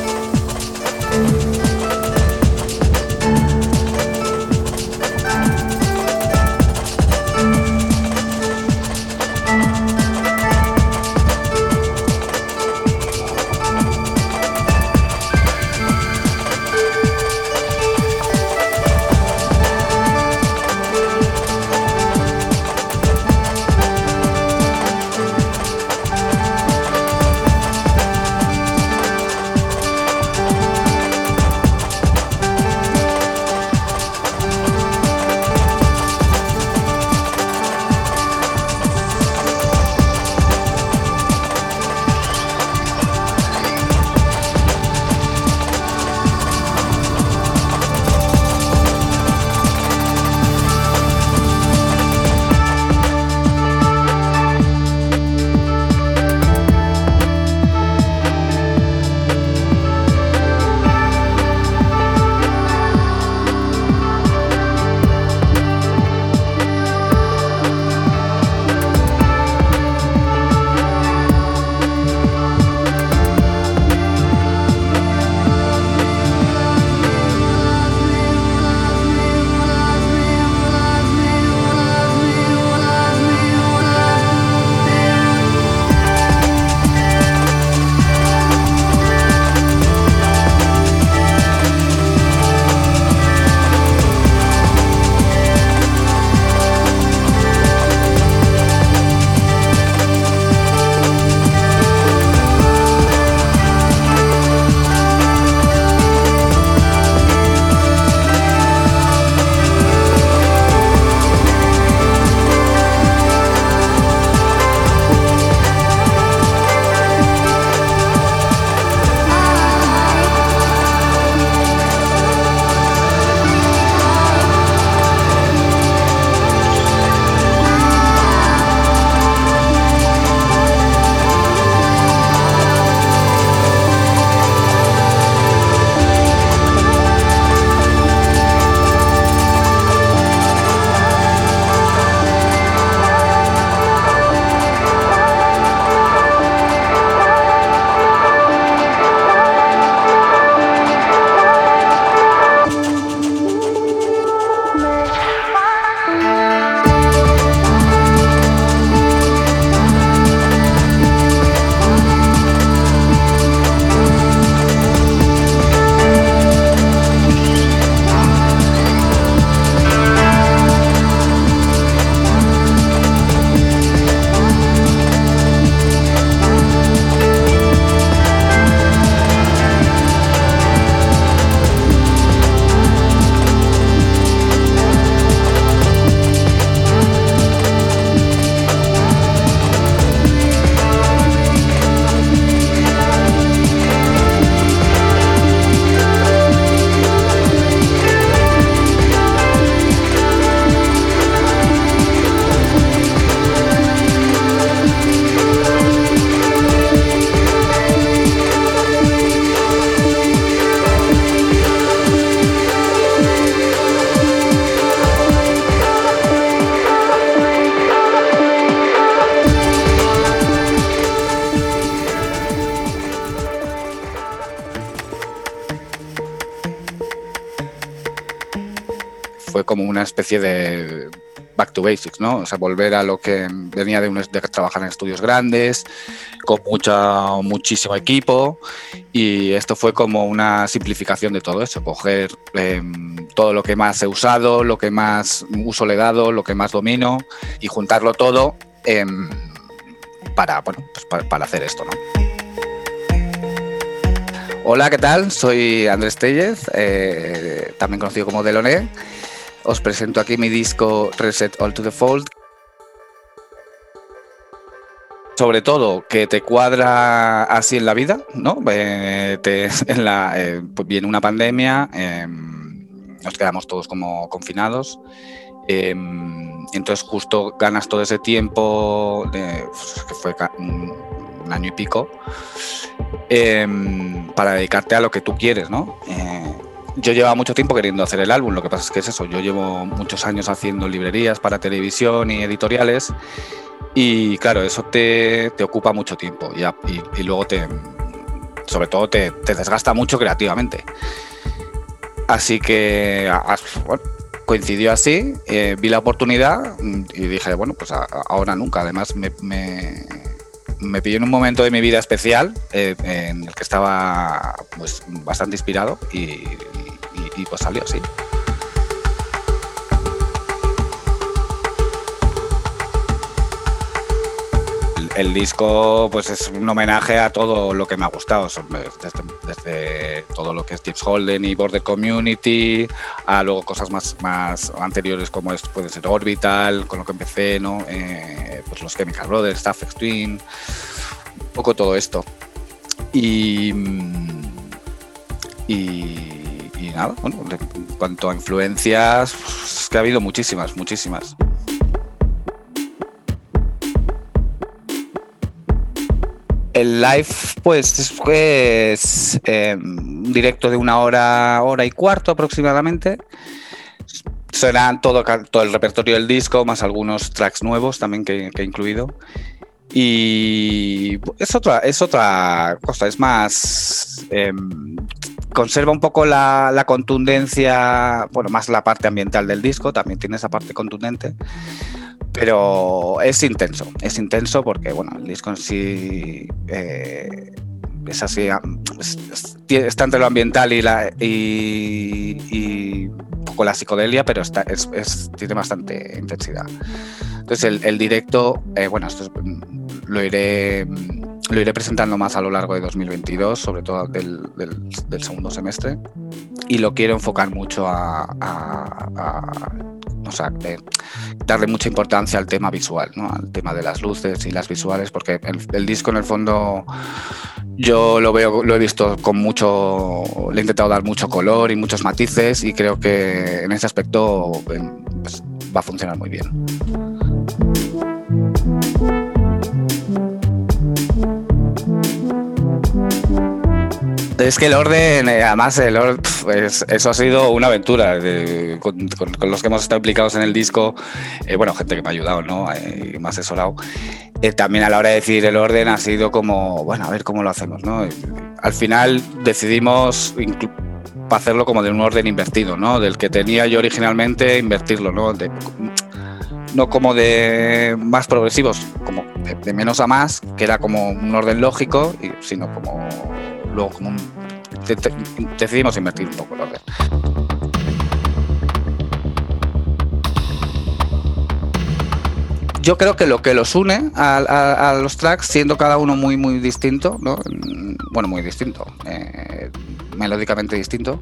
Speaker 11: Especie de back to basics, ¿no? O sea, volver a lo que venía de, de trabajar en estudios grandes, con mucha, muchísimo equipo, y esto fue como una simplificación de todo eso, coger em, todo lo que más he usado, lo que más uso le he dado, lo que más domino, y juntarlo todo para, bueno, pues para, hacer esto, ¿no? Hola, ¿qué tal? Soy Andrés Tellez, eh, también conocido como Deloné os presento aquí mi disco Reset All to the Fold. Sobre todo que te cuadra así en la vida, ¿no? Eh, eh, pues viene una pandemia, em, nos quedamos todos como confinados. Em, entonces justo ganas todo ese tiempo, pues, que fue un, año y pico, em, para dedicarte a lo que tú quieres, ¿no? Eh, yo llevaba mucho tiempo queriendo hacer el álbum, lo que pasa es que es eso, yo llevo muchos años haciendo librerías para televisión y editoriales y claro, eso te, ocupa mucho tiempo y, luego te, sobre todo te, desgasta mucho creativamente. Así que coincidió así, eh, vi la oportunidad y dije, bueno, pues ahora nunca. Además me, me pilló en un momento de mi vida especial eh, en el que estaba pues, bastante inspirado y, y pues salió así. El disco pues es un homenaje a todo lo que me ha gustado, desde, todo lo que es Tips Holden y Border Community, a luego cosas más, más anteriores como es, puede ser Orbital, con lo que empecé, ¿no? Eh, pues los Chemical Brothers, Staff Twin, un poco todo esto. Y, y y nada, bueno, en cuanto a influencias, es que ha habido muchísimas, muchísimas. El live, pues, es un directo de una hora, hora y cuarto aproximadamente. Será todo, todo el repertorio del disco, más algunos tracks nuevos también que, he incluido. Y es otra, es otra cosa, es más. Em, conserva un poco la, contundencia, bueno, más la parte ambiental del disco, también tiene esa parte contundente, pero es intenso, es intenso porque, bueno, el disco en sí eh, es así, está entre lo ambiental y, la, y, un poco la psicodelia, pero está, es, tiene bastante intensidad. Entonces el, directo, eh, bueno, esto lo iré lo iré presentando más a lo largo de 2022, sobre todo del, segundo semestre, y lo quiero enfocar mucho a, o sea, darle mucha importancia al tema visual, al tema de las luces y las visuales, porque el, disco en el fondo yo lo veo, lo he visto con mucho, le he intentado dar mucho color y muchos matices y creo que en ese aspecto pues, va a funcionar muy bien. Es que el orden, eh, además, el orden, eso ha sido una aventura con, los que hemos estado implicados en el disco. Eh, bueno, gente que me ha ayudado, ¿no? Eh, me ha asesorado. también a la hora de decidir el orden ha sido como, bueno, a ver cómo lo hacemos, ¿no? Al final decidimos hacerlo como de un orden invertido, ¿no? Del que tenía yo originalmente, invertirlo, ¿no? no como de más progresivos, como de, menos a más, que era como un orden lógico, sino como luego como decidimos invertir un poco el orden. Yo creo que lo que los une a, los tracks, siendo cada uno muy, muy distinto, ¿no? bueno, muy distinto, eh, melódicamente distinto,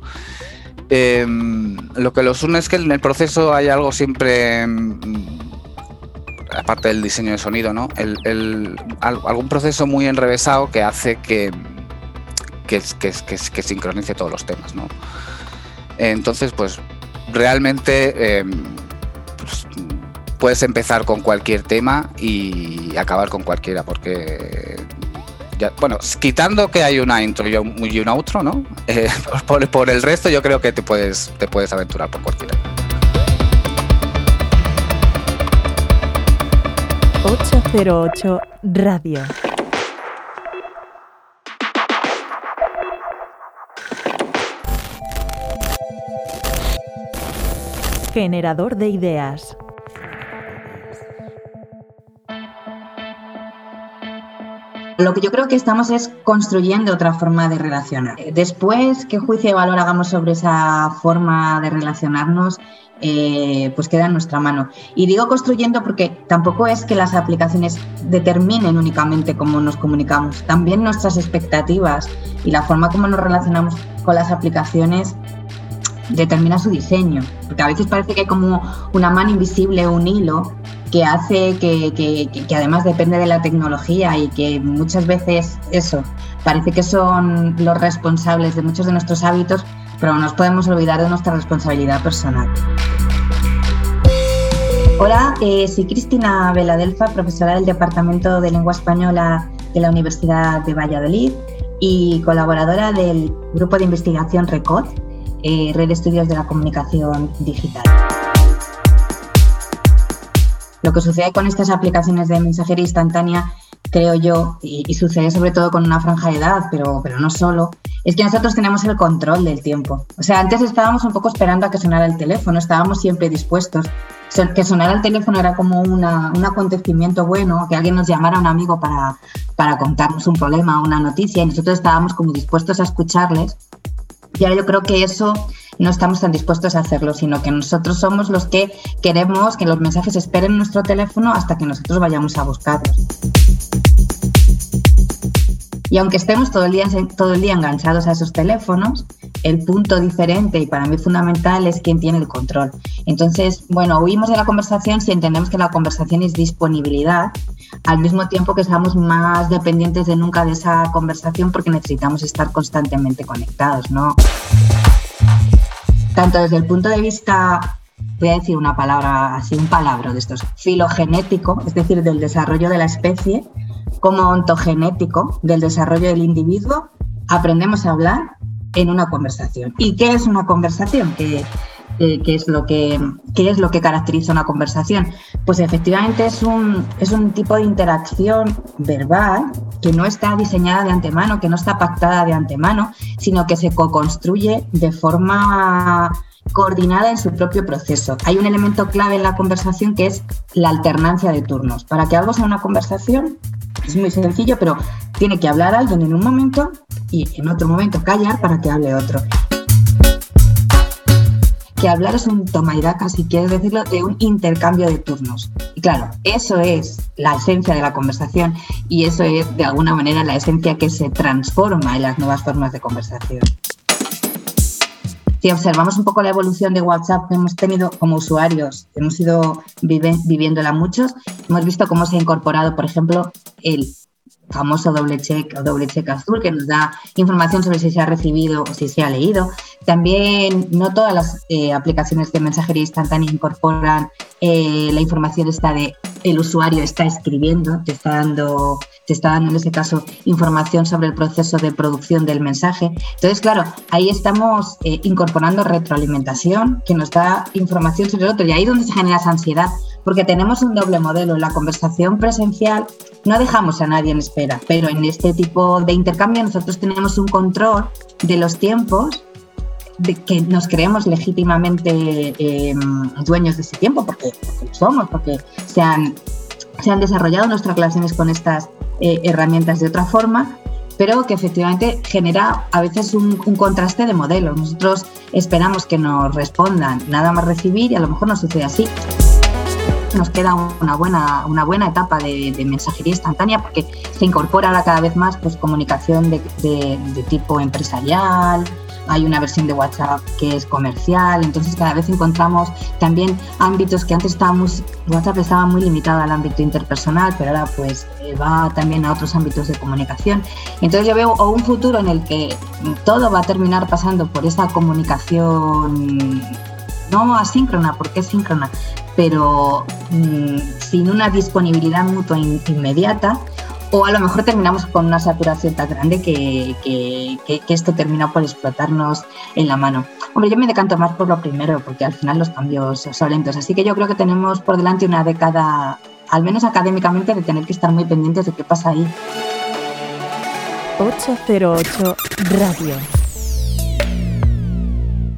Speaker 11: em, lo que los une es que en el proceso hay algo siempre, mm, aparte del diseño de sonido, ¿no? algún proceso muy enrevesado que hace que, que, que, sincronice todos los temas, ¿no? Entonces, pues realmente em, pues, puedes empezar con cualquier tema y acabar con cualquiera, porque bueno, quitando que hay una intro y un outro, ¿no? Eh, por, por, el resto yo creo que te puedes, te puedes aventurar por cualquiera.
Speaker 4: 808 Radio. Generador de ideas.
Speaker 12: Lo que yo creo que estamos es construyendo otra forma de relacionar. Eh, después, qué juicio de valor hagamos sobre esa forma de relacionarnos, eh, pues queda en nuestra mano. Y digo construyendo porque tampoco es que las aplicaciones determinen únicamente cómo nos comunicamos. También nuestras expectativas y la forma como nos relacionamos con las aplicaciones determina su diseño, porque a veces parece que hay como una mano invisible, un hilo que hace que, que, además depende de la tecnología y que muchas veces eso, parece que son los responsables de muchos de nuestros hábitos, pero no nos podemos olvidar de nuestra responsabilidad personal. Hola, eh, soy Cristina Veladelfa, profesora del Departamento de Lengua Española de la Universidad de Valladolid y colaboradora del Grupo de Investigación RECOD, eh, Red de Estudios de la Comunicación Digital. Lo que sucede con estas aplicaciones de mensajería instantánea, creo yo, y, sucede sobre todo con una franja de edad, pero, pero no solo, es que nosotros tenemos el control del tiempo. O sea, antes estábamos un poco esperando a que sonara el teléfono, estábamos siempre dispuestos. Que sonara el teléfono era como una, un acontecimiento bueno, que alguien nos llamara a un amigo para, para contarnos un problema, una noticia, y nosotros estábamos como dispuestos a escucharles. Y yo creo que eso no estamos tan dispuestos a hacerlo, sino que nosotros somos los que queremos que los mensajes esperen en nuestro teléfono hasta que nosotros vayamos a buscarlos. Y aunque estemos todo el, día, todo el día enganchados a esos teléfonos, el punto diferente y para mí fundamental es quién tiene el control. Entonces, bueno, huimos de la conversación si entendemos que la conversación es disponibilidad, al mismo tiempo que estamos más dependientes de nunca de esa conversación porque necesitamos estar constantemente conectados, ¿no? tanto desde el punto de vista, voy a decir una palabra así, un palabra de estos, filogenético, es decir, del desarrollo de la especie, como ontogenético, del desarrollo del individuo, aprendemos a hablar en una conversación. ¿Y qué es una conversación? ¿Qué, es, lo que, qué es lo que caracteriza una conversación? Pues efectivamente es un, es un tipo de interacción verbal que no está diseñada de antemano, que no está pactada de antemano, sino que se co-construye de forma coordinada en su propio proceso. Hay un elemento clave en la conversación que es la alternancia de turnos. Para que algo sea una conversación es muy sencillo, pero tiene que hablar alguien en un momento y en otro momento callar para que hable otro que hablar es un toma y daca, si quieres decirlo, de un intercambio de turnos. Y claro, eso es la esencia de la conversación y eso es de alguna manera la esencia que se transforma en las nuevas formas de conversación. Si observamos un poco la evolución de WhatsApp. Que hemos tenido como usuarios, hemos ido viviéndola muchos, hemos visto cómo se ha incorporado, por ejemplo, el famoso doble check o doble check azul que nos da información sobre si se ha recibido o si se ha leído. También no todas las eh, aplicaciones de mensajería instantánea incorporan eh, la información esta de el usuario está escribiendo, te está dando, te está dando en ese caso información sobre el proceso de producción del mensaje. Entonces, claro, ahí estamos eh, incorporando retroalimentación que nos da información sobre el otro y ahí es donde se genera esa ansiedad porque tenemos un doble modelo. En la conversación presencial no dejamos a nadie en espera, pero en este tipo de intercambio nosotros tenemos un control de los tiempos de que nos creemos legítimamente em, dueños de ese tiempo, porque, lo somos, porque se han, se han desarrollado nuestras relaciones con estas eh, herramientas de otra forma, pero que efectivamente genera a veces un, un, contraste de modelos. Nosotros esperamos que nos respondan nada más recibir y a lo mejor no sucede así nos queda una buena, una buena etapa de, mensajería instantánea porque se incorpora ahora cada vez más pues, comunicación de, tipo empresarial, hay una versión de WhatsApp que es comercial, entonces cada vez encontramos también ámbitos que antes estábamos, WhatsApp estaba muy limitado al ámbito interpersonal, pero ahora pues eh, va también a otros ámbitos de comunicación. Entonces yo veo un futuro en el que todo va a terminar pasando por esa comunicación no asíncrona, porque es síncrona, pero mm, sin una disponibilidad mutua inmediata, o a lo mejor terminamos con una saturación tan grande que, esto termina por explotarnos en la mano. Hombre, yo me decanto más por lo primero, porque al final los cambios son lentos, así que yo creo que tenemos por delante una década, al menos académicamente, de tener que estar muy pendientes de qué pasa ahí.
Speaker 4: 808 Radio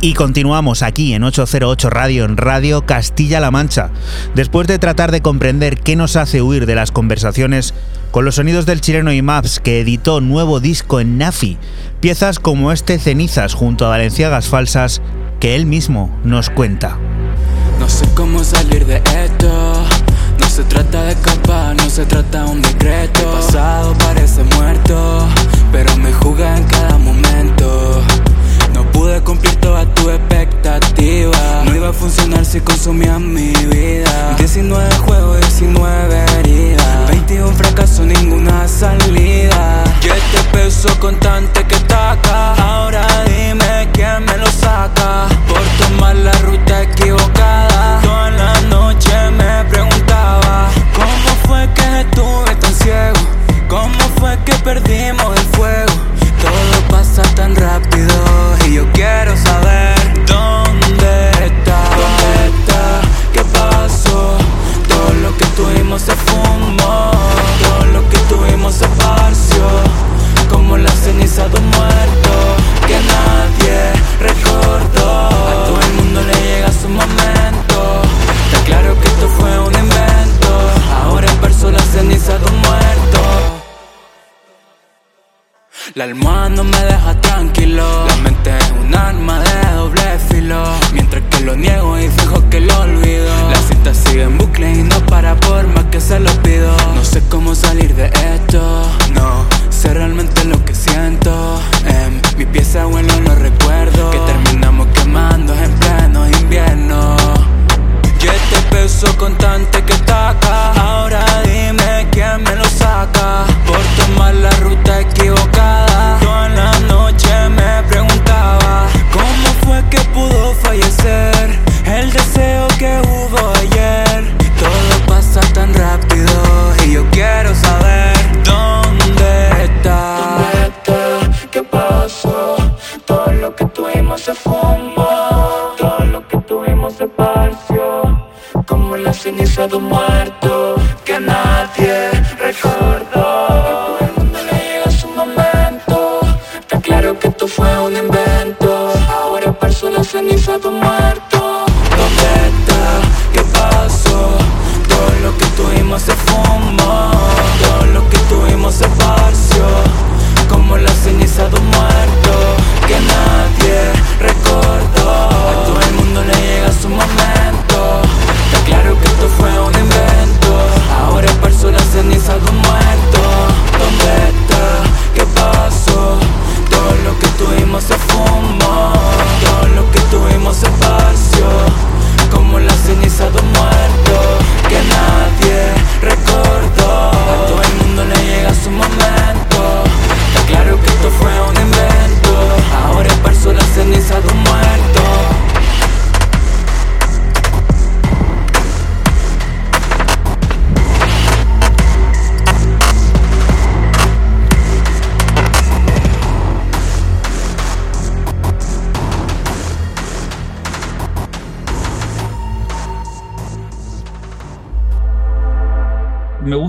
Speaker 1: Y continuamos aquí en 808 Radio, en Radio Castilla-La Mancha, después de tratar de comprender qué nos hace huir de las conversaciones con los sonidos del chileno IMAPS que editó nuevo disco en Nafi, piezas como este Cenizas junto a Valenciagas Falsas que él mismo nos cuenta.
Speaker 13: No sé cómo salir de esto. No se trata de no se trata un decreto. Pasado parece muerto, pero me juega en cada momento. Pude cumplir todas tus expectativas. No iba a funcionar si consumías mi vida. 19 juegos, 19 heridas. 21 fracaso, ninguna salida. Y este peso constante que acá. Ahora dime quién me lo saca. Por tomar la ruta equivocada. Toda la noche me preguntaba: ¿Cómo fue que estuve tan ciego? ¿Cómo fue que perdimos el fuego? Todo pasa tan rápido yo quiero saber dónde está, dónde está, qué pasó. Todo lo que tuvimos se fumó, todo lo que tuvimos se esparció, como la ceniza de un muerto que nadie recordó. A todo el mundo le llega su momento. Está claro que esto fue un invento. Ahora verso la ceniza de un muerto. La almohada no me deja tranquilo. Es un arma de doble filo. Mientras que lo niego y fijo que lo olvido. La cinta sigue en bucle y no para por más que se lo pido. No sé cómo salir de esto. No sé realmente lo que siento. En mi pieza vuelo los recuerdos. Que terminamos quemando en pleno invierno. Y este peso constante que acá Ahora dime quién me lo saca Por tomar la ruta equivocada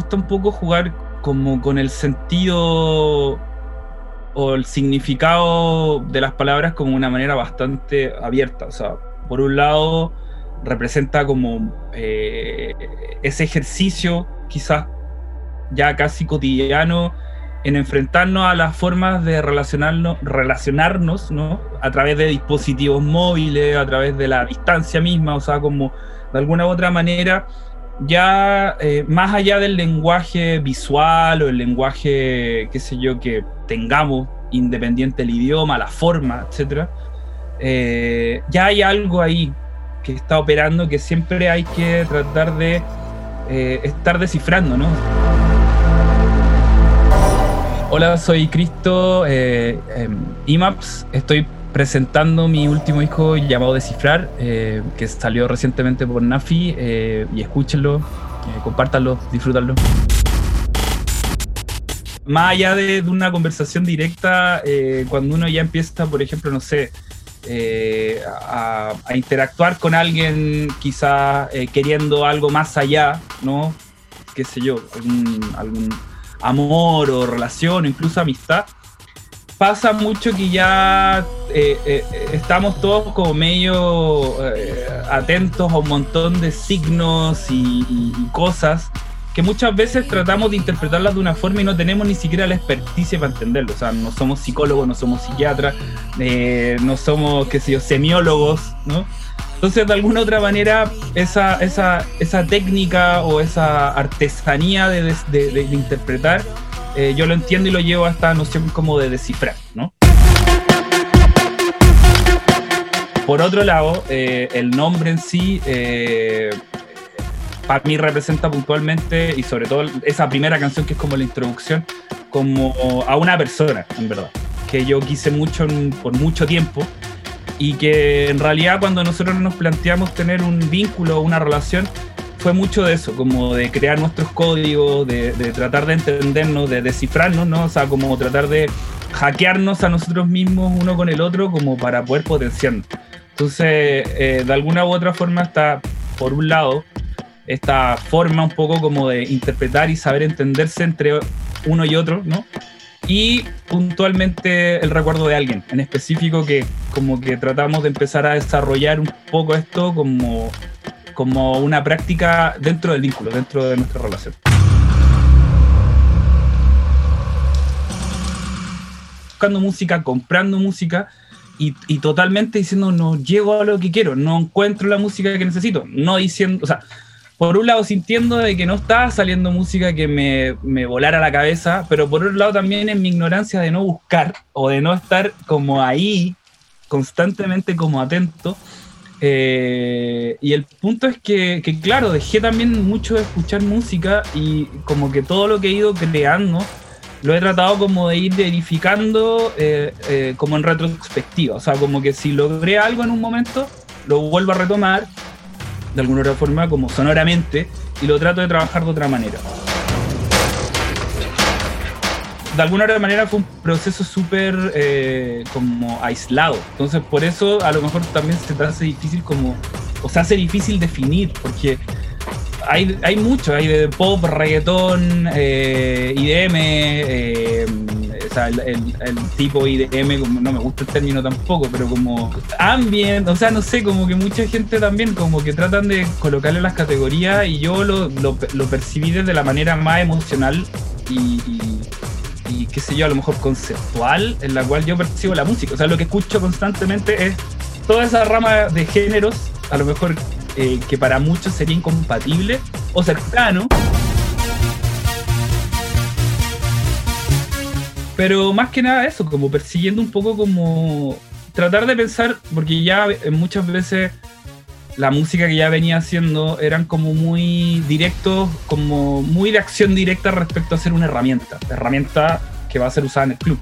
Speaker 14: gusta un poco jugar como con el sentido o el significado de las palabras como una manera bastante abierta. O sea, por un lado representa como eh, ese ejercicio quizás ya casi cotidiano en enfrentarnos a las formas de relacionarnos, relacionarnos ¿no? a través de dispositivos móviles, a través de la distancia misma, o sea, como de alguna u otra manera ya eh, más allá del lenguaje visual o el lenguaje, qué sé yo, que tengamos, independiente del idioma, la forma, etc., eh, ya hay algo ahí que está operando que siempre hay que tratar de eh, estar descifrando, ¿no? Hola, soy Cristo, IMAPS, estoy presentando mi último disco llamado Descifrar, eh, que salió recientemente por Nafi, eh, y escúchenlo, eh, compártanlo, disfrútenlo. Más allá de, una conversación directa, cuando uno ya empieza, por ejemplo, no sé, a, interactuar con alguien quizás queriendo algo más allá, ¿no? Qué sé yo, algún amor o relación o incluso amistad, pasa mucho que ya eh, eh, estamos todos como medio eh, atentos a un montón de signos y, y- y cosas que muchas veces tratamos de interpretarlas de una forma y no tenemos ni siquiera la experticia para entenderlo. O sea, no somos psicólogos, no somos psiquiatras, eh, no somos, qué sé yo, semiólogos, ¿no? Entonces, de alguna otra manera, esa, esa, esa técnica o esa artesanía de, de- de- de interpretar, eh, yo lo entiendo y lo llevo a esta noción como de descifrar, ¿no? Por otro lado, eh, el nombre en sí, eh, para mí representa puntualmente, y sobre todo esa primera canción que es como la introducción, como a una persona, en verdad, que yo quise mucho por mucho tiempo y que en realidad cuando nosotros nos planteamos tener un vínculo, una relación, fue mucho de eso, como de crear nuestros códigos, de, de tratar de entendernos, de descifrarnos, ¿no? O sea, como tratar de hackearnos a nosotros mismos uno con el otro como para poder potenciarnos. Entonces, eh, de alguna u otra forma está, por un lado, esta forma un poco como de interpretar y saber entenderse entre uno y otro, ¿no? Y puntualmente el recuerdo de alguien, en específico que como que tratamos de empezar a desarrollar un poco esto como, como una práctica dentro del vínculo, dentro de nuestra relación. Buscando música, comprando música y, totalmente diciendo no llego a lo que quiero, no encuentro la música que necesito, no diciendo, o sea, por un lado sintiendo de que no estaba saliendo música que me, me volara la cabeza, pero por otro lado también en mi ignorancia de no buscar o de no estar como ahí constantemente como atento. Eh, y el punto es que, claro, dejé también mucho de escuchar música y como que todo lo que he ido creando lo he tratado como de ir verificando eh, eh, como en retrospectiva. O sea, como que si logré algo en un momento, lo vuelvo a retomar de alguna otra forma, como sonoramente, y lo trato de trabajar de otra manera. De alguna manera fue un proceso súper eh, como aislado. Entonces por eso a lo mejor también se te hace difícil como, o se hace difícil definir, porque hay, hay mucho, hay de pop, reggaetón, eh, IDM, eh, o sea, el, el- el tipo IDM, como, no me gusta el término tampoco, pero como ambient, o sea, no sé, como que mucha gente también como que tratan de colocarle las categorías y yo lo, lo, percibí desde la manera más emocional y, qué sé yo, a lo mejor conceptual en la cual yo percibo la música. O sea, lo que escucho constantemente es toda esa rama de géneros, a lo mejor eh, que para muchos sería incompatible o cercano. Pero más que nada eso, como persiguiendo un poco como tratar de pensar, porque ya muchas veces la música que ya venía haciendo eran como muy directos, como muy de acción directa respecto a ser una herramienta, herramienta que va a ser usada en el club.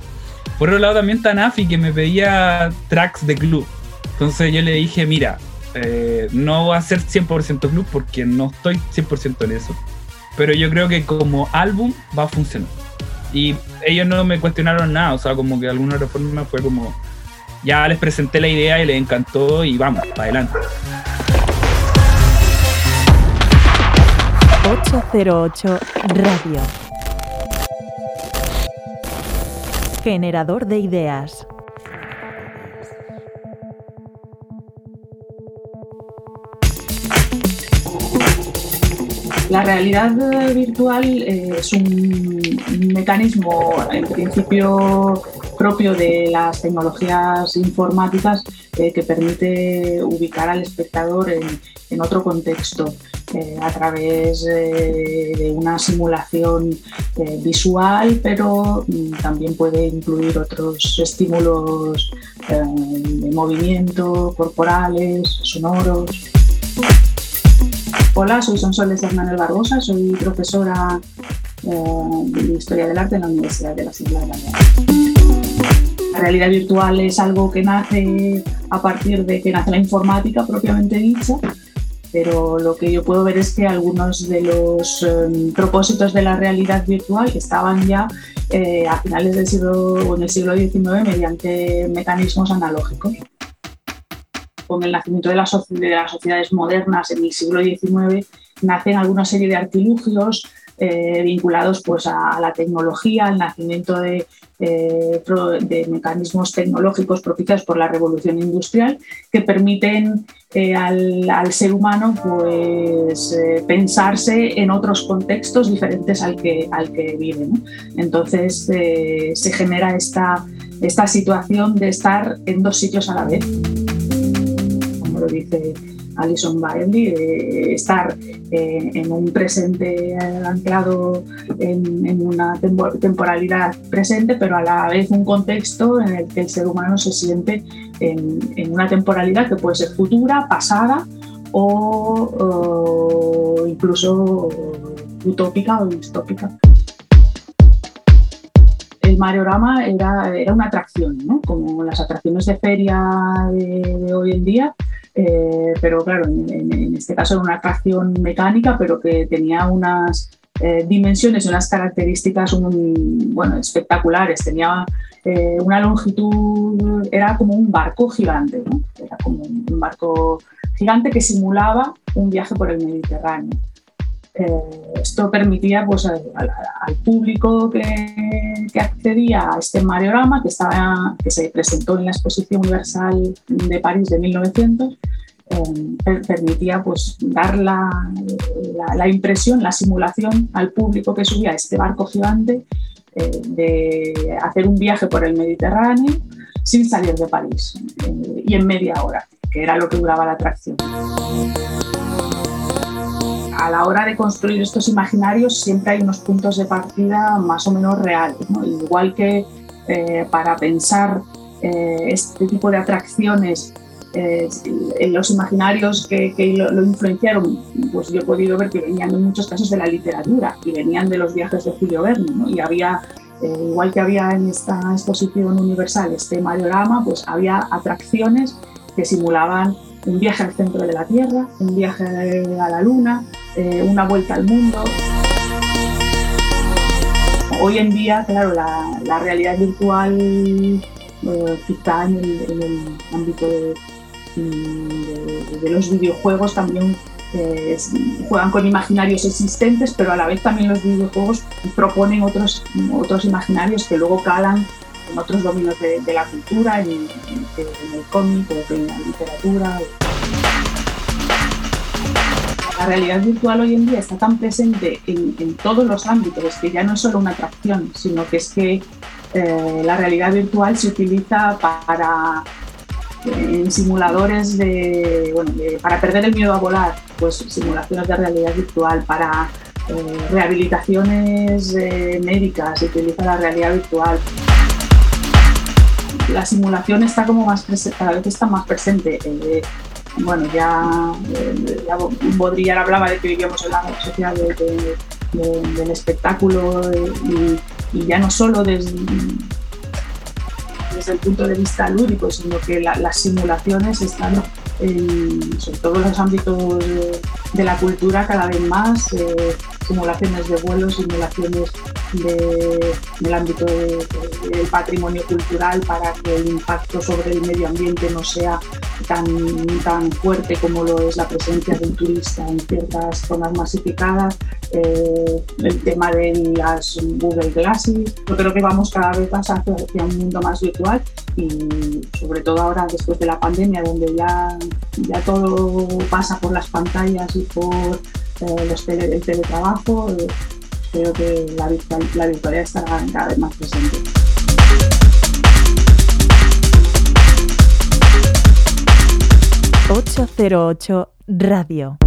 Speaker 14: Por otro lado también Tanafi que me pedía tracks de club. Entonces yo le dije, mira, eh, no va a ser 100% club porque no estoy 100% en eso. Pero yo creo que como álbum va a funcionar. Y ellos no me cuestionaron nada, o sea, como que de alguna otra forma fue como, ya les presenté la idea y les encantó y vamos, para adelante.
Speaker 4: 808 Radio. Generador de ideas.
Speaker 15: La realidad virtual eh, es un mecanismo, en principio, propio de las tecnologías informáticas eh, que permite ubicar al espectador en otro contexto eh, a través eh, de una simulación eh, visual, pero mm, también puede incluir otros estímulos de movimiento, corporales, sonoros. Hola, soy Sonsoles Hernández Barbosa, soy profesora de Historia del Arte en la Universidad de las Islas Baleares. la realidad virtual es algo que nace a partir de que nace la informática propiamente dicha, pero lo que yo puedo ver es que algunos de los em, propósitos de la realidad virtual estaban ya eh, a finales del siglo o en el siglo XIX mediante mecanismos analógicos. Con el nacimiento de, las sociedades modernas en el siglo XIX nacen alguna serie de artilugios eh, vinculados pues, a, la tecnología, al nacimiento de, eh, de, mecanismos tecnológicos propiciados por la revolución industrial que permiten eh, al, ser humano pues, pensarse en otros contextos diferentes al que, al que vive. Entonces se genera esta, esta situación de estar en dos sitios a la vez, como lo dice Alison Bailey, de estar eh, en un presente anclado en, una temporalidad presente, pero a la vez un contexto en el que el ser humano se siente en, una temporalidad que puede ser futura, pasada o, incluso utópica o distópica el Mariorama era, era una atracción, ¿no? como las atracciones de feria de hoy en día, eh, pero claro, en, este caso era una atracción mecánica, pero que tenía unas eh, dimensiones y unas características bueno, espectaculares. Tenía eh, una longitud, era como un barco gigante, era como un barco gigante que simulaba un viaje por el Mediterráneo. Esto permitía pues, al, público que, accedía a este Mariorama, que, estaba, que se presentó en la Exposición Universal de París de 1900, eh, permitía pues, dar la, la, impresión, la simulación al público que subía a este barco gigante eh, de hacer un viaje por el Mediterráneo sin salir de París eh, y en media hora, que era lo que duraba la atracción. A la hora de construir estos imaginarios siempre hay unos puntos de partida más o menos reales, igual que para pensar este tipo de atracciones eh, en los imaginarios que, lo, influenciaron, pues yo he podido ver que venían en muchos casos de la literatura y venían de los viajes de Julio Verne, y había, eh, igual que había en esta exposición universal este Mariorama, pues había atracciones que simulaban un viaje al centro de la Tierra, un viaje a la Luna, eh, una vuelta al mundo. Hoy en día, claro, la, realidad virtual quizá en el ámbito de, de, los videojuegos también eh, juegan con imaginarios existentes, pero a la vez también los videojuegos proponen otros, otros imaginarios que luego calan en otros dominios de, la cultura, en, el cómic en la literatura. La realidad virtual hoy en día está tan presente en, todos los ámbitos que ya no es solo una atracción, sino que es que eh, la realidad virtual se utiliza para en simuladores de, bueno, para perder el miedo a volar, pues simulaciones de realidad virtual, para eh, rehabilitaciones eh, médicas, se utiliza la realidad virtual. La simulación está como más cada vez está más presente. Eh, bueno, ya, ya Baudrillard hablaba de que vivíamos en la sociedad del espectáculo y, y, ya no solo desde el punto de vista lúdico, sino que las simulaciones están en, sobre todo en los ámbitos de, la cultura cada vez más, eh, simulaciones de vuelo, simulaciones de, del ámbito del patrimonio cultural para que el impacto sobre el medio ambiente no sea tan, tan fuerte como lo es la presencia del turista en ciertas zonas masificadas, eh, el tema de las Google Glasses. Yo creo que vamos cada vez más hacia, un mundo más virtual y sobre todo ahora después de la pandemia donde ya, ya todo pasa por las pantallas y por eh, los el teletrabajo. Eh, creo que la, la virtualidad estará cada vez más presente.
Speaker 4: ...808 Radio.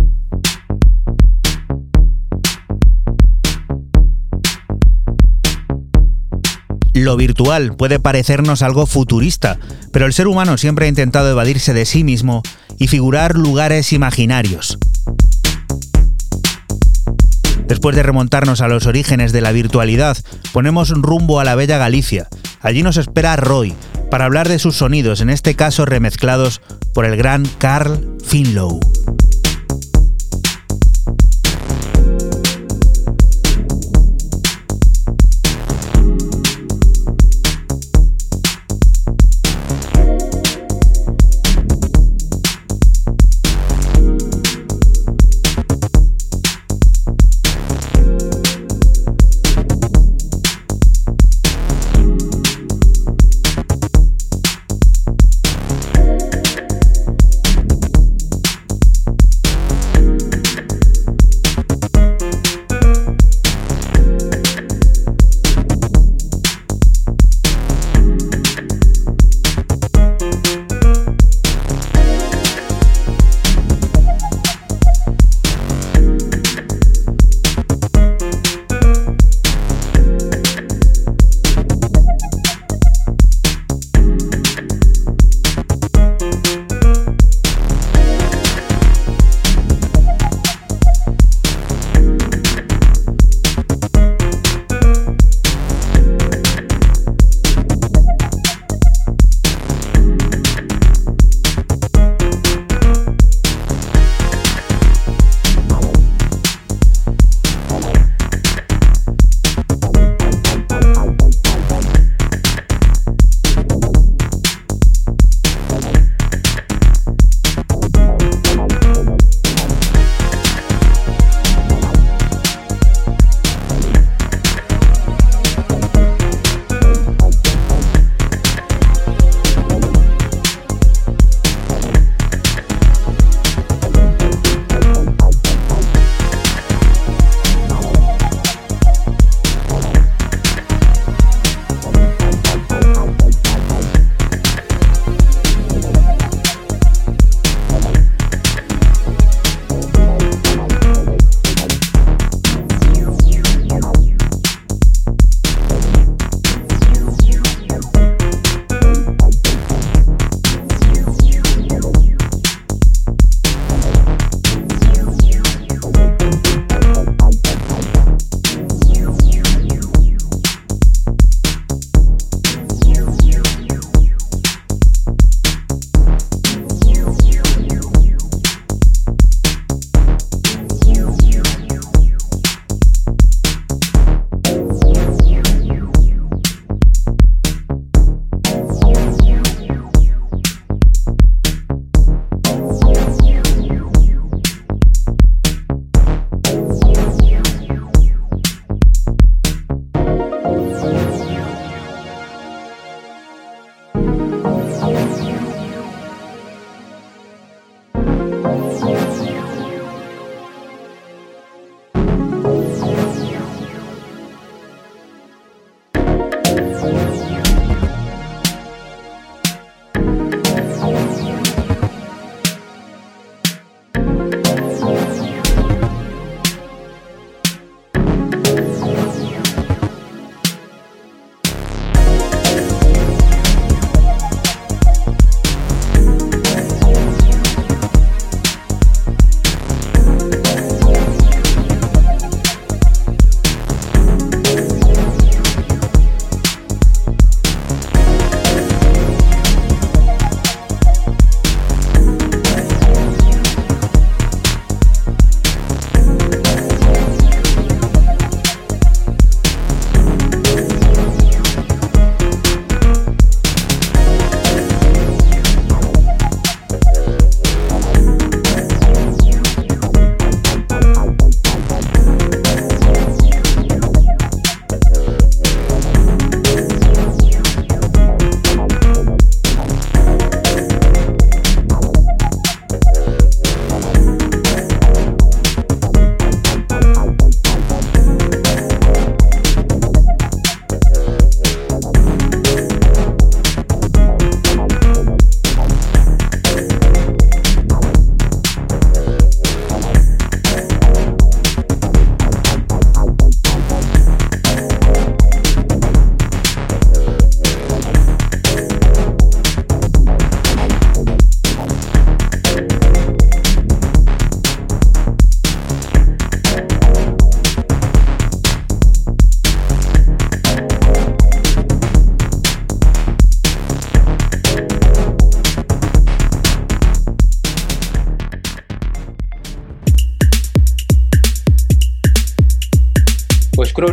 Speaker 1: Lo virtual puede parecernos algo futurista, pero el ser humano siempre ha intentado evadirse de sí mismo y figurar lugares imaginarios. Después de remontarnos a los orígenes de la virtualidad, ponemos rumbo a la bella Galicia. Allí nos espera Roy, para hablar de sus sonidos, en este caso remezclados por el gran Carl Finlow.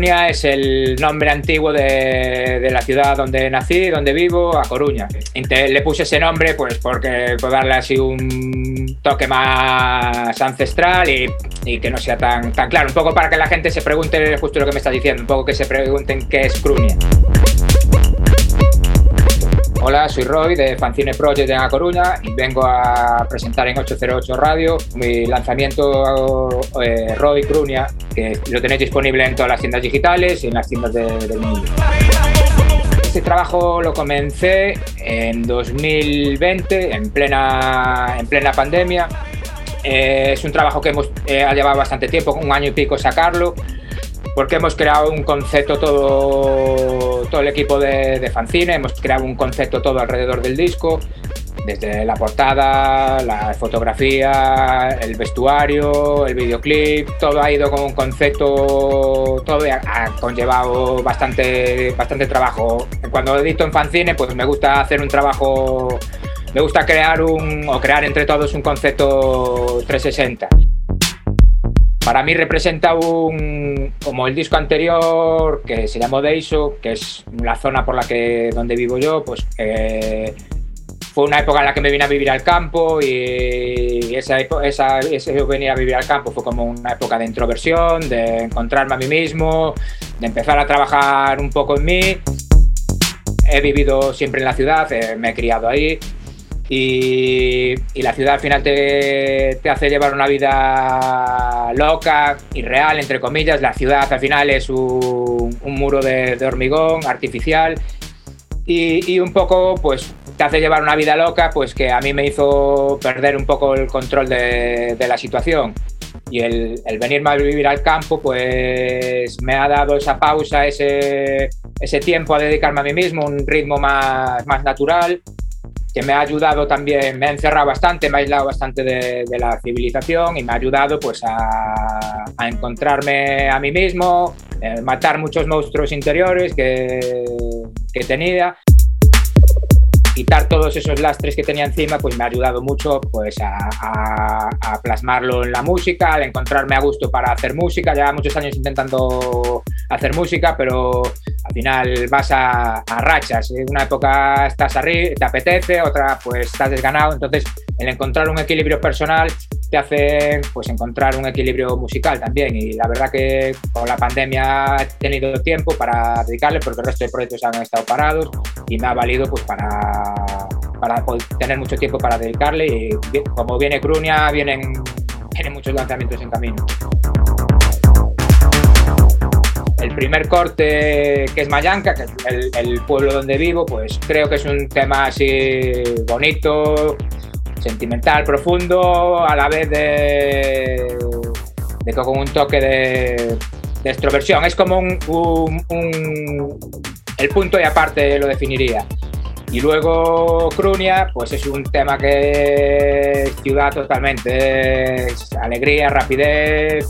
Speaker 16: Es el nombre antiguo de, la ciudad donde nací, donde vivo, a Coruña. Le puse ese nombre pues porque por darle así un toque más ancestral y, que no sea tan, tan claro. Un poco para que la gente se pregunte justo lo que me estás diciendo, un poco que se pregunten qué es Crunia. Hola, soy Roy de Fancine Project en A Coruña y vengo a presentar en 808 Radio mi lanzamiento eh, Roy Crunia, que lo tenéis disponible en todas las tiendas digitales y en las tiendas de- del mundo. Este trabajo lo comencé en 2020, en plena, en plena pandemia. Eh, es un trabajo que hemos, eh, ha llevado bastante tiempo, un año y pico sacarlo, porque hemos creado un concepto todo, todo el equipo de, de Fancine, hemos creado un concepto todo alrededor del disco, desde la portada, la fotografía, el vestuario, el videoclip, todo ha ido con un concepto, todo ha, conllevado bastante, bastante trabajo. Cuando edito en Fancine, pues me gusta hacer un trabajo, me gusta crear un, o crear entre todos un concepto 360 para mí representa un como el disco anterior que se llamó Deiso, que es la zona por la que donde vivo yo, pues eh, fue una época en la que me vine a vivir al campo y esa, esa, ese venir a vivir al campo fue como una época de introversión, de encontrarme a mí mismo, de empezar a trabajar un poco en mí. He vivido siempre en la ciudad, eh, me he criado ahí y, y la ciudad al final te, te hace llevar una vida loca y real, entre comillas. La ciudad al final es un, un muro de, de hormigón artificial y, y un poco pues te hace llevar una vida loca pues que a mí me hizo perder un poco el control de, de la situación. Y el, el venirme a vivir al campo pues me ha dado esa pausa, ese, ese tiempo a dedicarme a mí mismo, un ritmo más, más natural que me ha ayudado también, me ha encerrado bastante, me ha aislado bastante de, la civilización y me ha ayudado pues a, encontrarme a mí mismo, eh, matar muchos monstruos interiores que, que tenía. Quitar todos esos lastres que tenía encima, pues me ha ayudado mucho pues, a, a- plasmarlo en la música, al encontrarme a gusto para hacer música. Lleva muchos años intentando hacer música, pero al final vas a, rachas. En una época estás arriba, te apetece, otra pues estás desganado. Entonces, el encontrar un equilibrio personal te hace pues encontrar un equilibrio musical también. Y la verdad que con la pandemia he tenido tiempo para dedicarle, porque el resto de proyectos han estado parados y me ha valido pues para, para tener mucho tiempo para dedicarle. Y como viene Crunia, vienen, vienen muchos lanzamientos en camino. El primer corte, que es Mayanca, que es el, pueblo donde vivo, pues creo que es un tema así bonito, sentimental, profundo, a la vez de, de con un toque de, extroversión. Es como un, un- un- el punto y aparte lo definiría. Y luego Crunia, pues es un tema que es ciudad totalmente, es alegría, rapidez,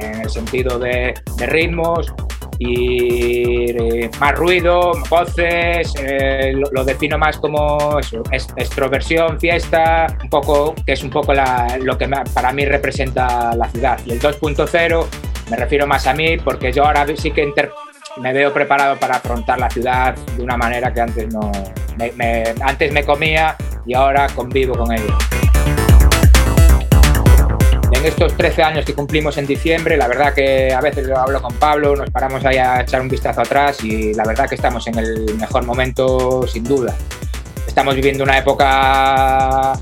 Speaker 16: en el sentido de, de ritmos y eh, más ruido, voces, eh, lo, lo defino más como eso, es- extroversión, fiesta, un poco, que es un poco la- lo que para mí representa la ciudad. Y el 2.0 me refiero más a mí porque yo ahora sí que inter- me veo preparado para afrontar la ciudad de una manera que antes no me, me- antes me comía y ahora convivo con ella. En estos 13 años que cumplimos en diciembre, la verdad que a veces lo hablo con Pablo, nos paramos ahí a echar un vistazo atrás y la verdad que estamos en el mejor momento sin duda. Estamos viviendo una época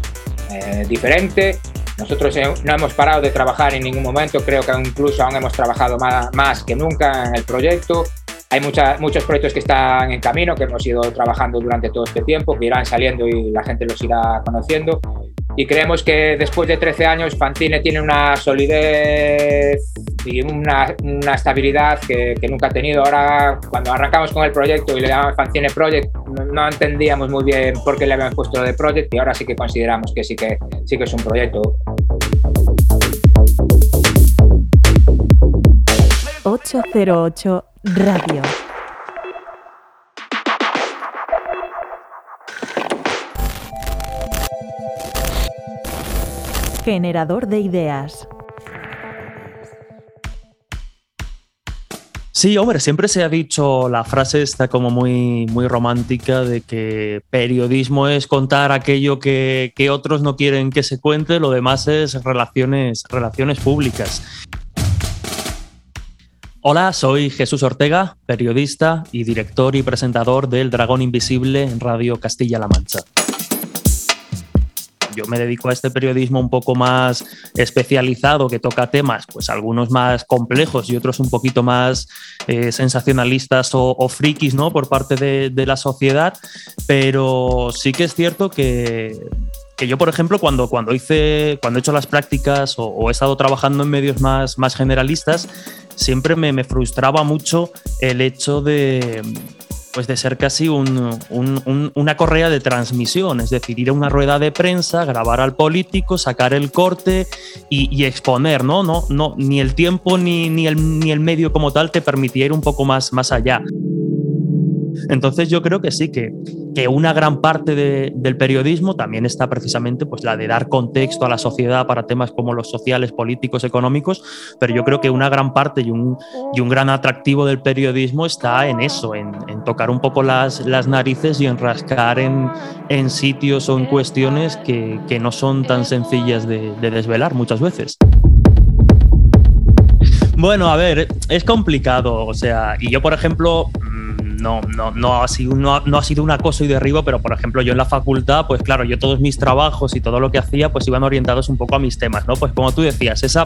Speaker 16: eh, diferente. Nosotros no hemos parado de trabajar en ningún momento, creo que incluso aún hemos trabajado más, más que nunca en el proyecto. Hay mucha- muchos proyectos que están en camino, que hemos ido trabajando durante todo este tiempo, que irán saliendo y la gente los irá conociendo. Y creemos que después de 13 años Fantine tiene una solidez y una, estabilidad que, nunca ha tenido. Ahora, cuando arrancamos con el proyecto y le llamamos Fantine Project, no, no entendíamos muy bien por qué le habíamos puesto lo de Project y ahora sí que consideramos que sí que, sí que es un proyecto.
Speaker 4: 808 Radio. Generador de ideas.
Speaker 17: Sí, hombre, siempre se ha dicho la frase está como muy, muy romántica de que periodismo es contar aquello que, otros no quieren que se cuente, lo demás es relaciones, relaciones públicas. Hola, soy Jesús Ortega, periodista y director y presentador del Dragón Invisible en Radio Castilla-La Mancha yo me dedico a este periodismo un poco más especializado que toca temas, pues algunos más complejos y otros un poquito más eh, sensacionalistas o, frikis, ¿no? Por parte de, la sociedad, pero sí que es cierto que, yo, por ejemplo, cuando, cuando, hice, cuando he hecho las prácticas o, he estado trabajando en medios más, más generalistas, siempre me frustraba mucho el hecho de pues de ser casi una correa de transmisión, es decir, ir a una rueda de prensa, grabar al político, sacar el corte y, exponer, ¿no? No, no, ni el tiempo ni, ni, el, ni el medio como tal te permitía ir un poco más, más allá. Entonces yo creo que sí, que, que una gran parte del periodismo también está precisamente pues, la de dar contexto a la sociedad para temas como los sociales, políticos, económicos, pero yo creo que una gran parte y un, y un gran atractivo del periodismo está en eso, en, tocar un poco las, las, narices y en rascar en, en, sitios o en cuestiones que, que, no son tan sencillas de, de desvelar muchas veces. Bueno, a ver, es complicado, o sea, y yo por ejemplo no, no, no, ha sido, no, ha sido un acoso y derribo, pero por ejemplo yo en la facultad, pues claro, yo todos mis trabajos y todo lo que hacía, pues iban orientados un poco a mis temas, ¿no? Pues como tú decías, esa,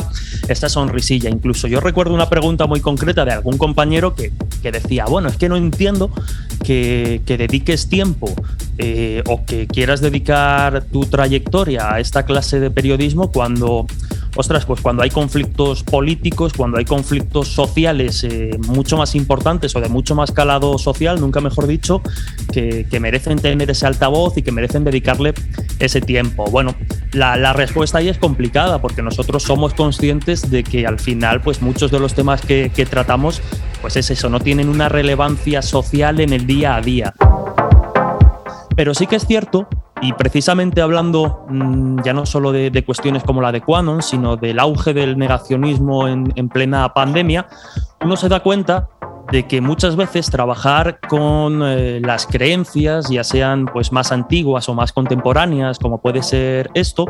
Speaker 17: esa sonrisilla, incluso yo recuerdo una pregunta muy concreta de algún compañero que, que decía, bueno, es que no entiendo que, que dediques tiempo eh, o que quieras dedicar tu trayectoria a esta clase de periodismo cuando ostras, pues cuando hay conflictos políticos, cuando hay conflictos sociales eh, mucho más importantes o de mucho más calado social, nunca mejor dicho, que, merecen tener ese altavoz y que merecen dedicarle ese tiempo. Bueno, la, respuesta ahí es complicada porque nosotros somos conscientes de que al final, pues muchos de los temas que, que tratamos, pues es eso, no tienen una relevancia social en el día a día. Pero sí que es cierto y precisamente hablando mm, ya no solo de, cuestiones como la de Quanon, sino del auge del negacionismo en, en plena pandemia, uno se da cuenta de que muchas veces trabajar con eh, las creencias, ya sean pues más antiguas o más contemporáneas, como puede ser esto,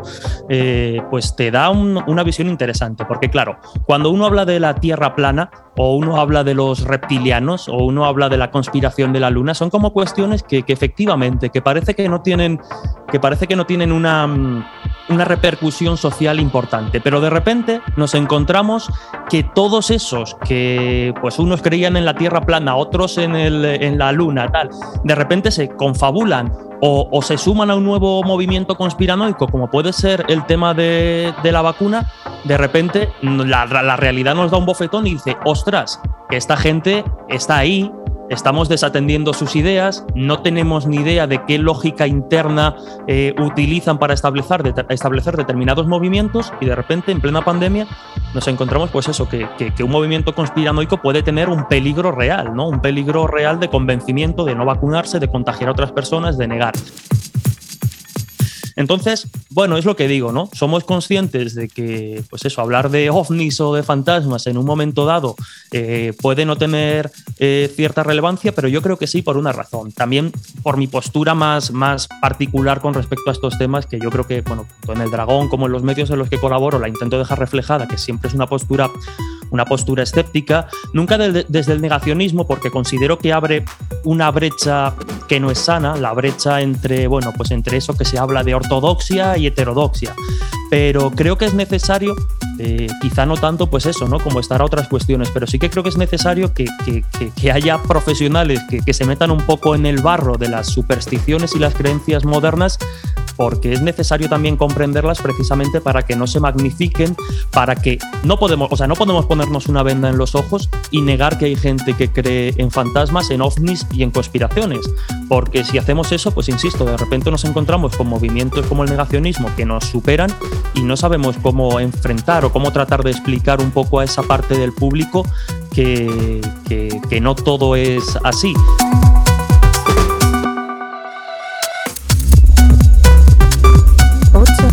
Speaker 17: eh, pues te da una visión interesante, porque claro, cuando uno habla de la Tierra plana o uno habla de los reptilianos o uno habla de la conspiración de la Luna, son como cuestiones que, que efectivamente, que parece que no tienen, que parece que no tienen una una repercusión social importante. Pero de repente nos encontramos que todos esos que pues unos creían en la Tierra plana, otros en, el, en la Luna, tal, de repente se confabulan o, se suman a un nuevo movimiento conspiranoico, como puede ser el tema de, la vacuna, de repente la, la realidad nos da un bofetón y dice, ostras, que esta gente está ahí, estamos desatendiendo sus ideas, no tenemos ni idea de qué lógica interna eh, utilizan para establecer, establecer, determinados movimientos y de repente en plena pandemia nos encontramos pues eso, que, que, un movimiento conspiranoico puede tener un peligro real, ¿no? un peligro real de convencimiento, de no vacunarse, de contagiar a otras personas, de negar. Entonces, bueno, es lo que digo, ¿no? Somos conscientes de que, pues eso, hablar de ovnis o de fantasmas en un momento dado eh, puede no tener eh, cierta relevancia, pero yo creo que sí por una razón. También por mi postura más, más particular con respecto a estos temas, que yo creo que, bueno, tanto en el Dragón como en los medios en los que colaboro, la intento dejar reflejada, que siempre es una postura una postura escéptica, nunca desde el negacionismo, porque considero que abre una brecha que no es sana, la brecha entre, bueno, pues entre eso que se habla de ortodoxia y heterodoxia. Pero creo que es necesario, eh, quizá no tanto, pues eso, ¿no? Como estar a otras cuestiones, pero sí que creo que es necesario que, haya profesionales que, que se metan un poco en el barro de las supersticiones y las creencias modernas porque es necesario también comprenderlas precisamente para que no se magnifiquen, para que no podemos, o sea, no podemos ponernos una venda en los ojos y negar que hay gente que cree en fantasmas, en ovnis y en conspiraciones, porque si hacemos eso, pues insisto, de repente nos encontramos con movimientos como el negacionismo que nos superan y no sabemos cómo enfrentar o cómo tratar de explicar un poco a esa parte del público que, que, que no todo es así.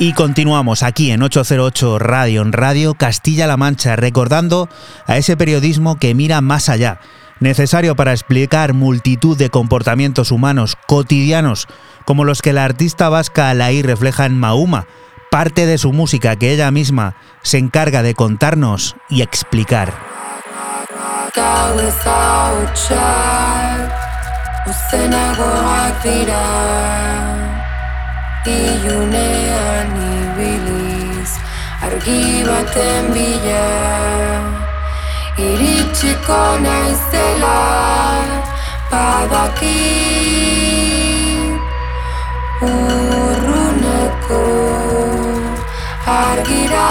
Speaker 1: Y continuamos aquí en 808 Radio, en Radio Castilla-La Mancha, recordando a ese periodismo que mira más allá, necesario para explicar multitud de comportamientos humanos cotidianos, como los que la artista vasca Alaí refleja en Mahuma, parte de su música que ella misma se encarga de contarnos y explicar.
Speaker 18: Argi baten bila. Iritsiko naizela badaki urruneko argira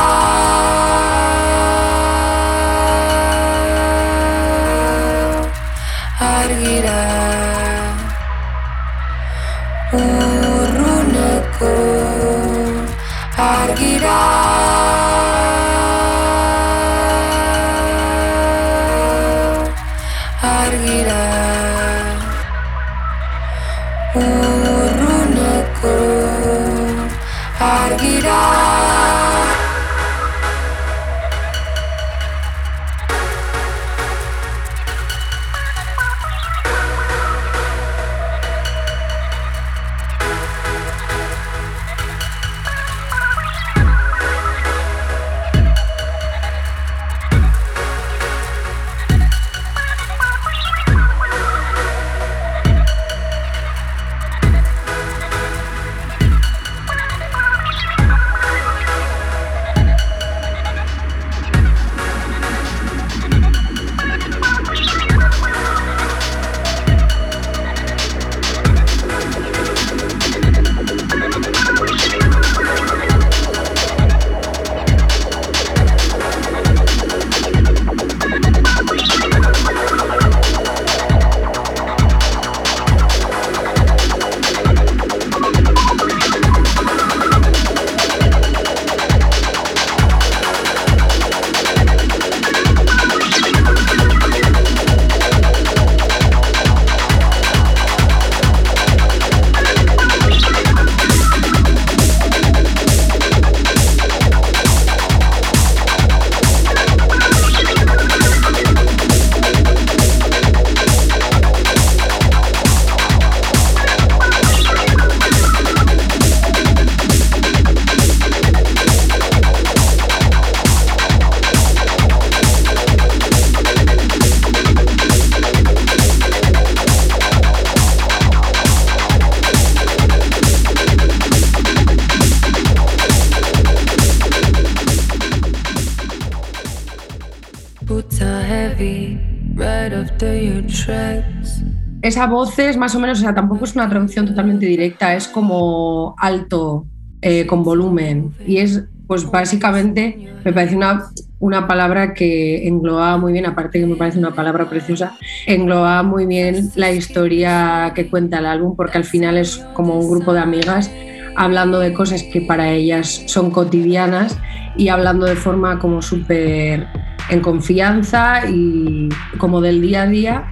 Speaker 19: Esa voz es más o menos, o sea, tampoco es una traducción totalmente directa, es como alto, eh, con volumen. Y es, pues básicamente, me parece una, una palabra que engloba muy bien, aparte que me parece una palabra preciosa, engloba muy bien la historia que cuenta el álbum, porque al final es como un grupo de amigas hablando de cosas que para ellas son cotidianas y hablando de forma como súper en confianza y como del día a día,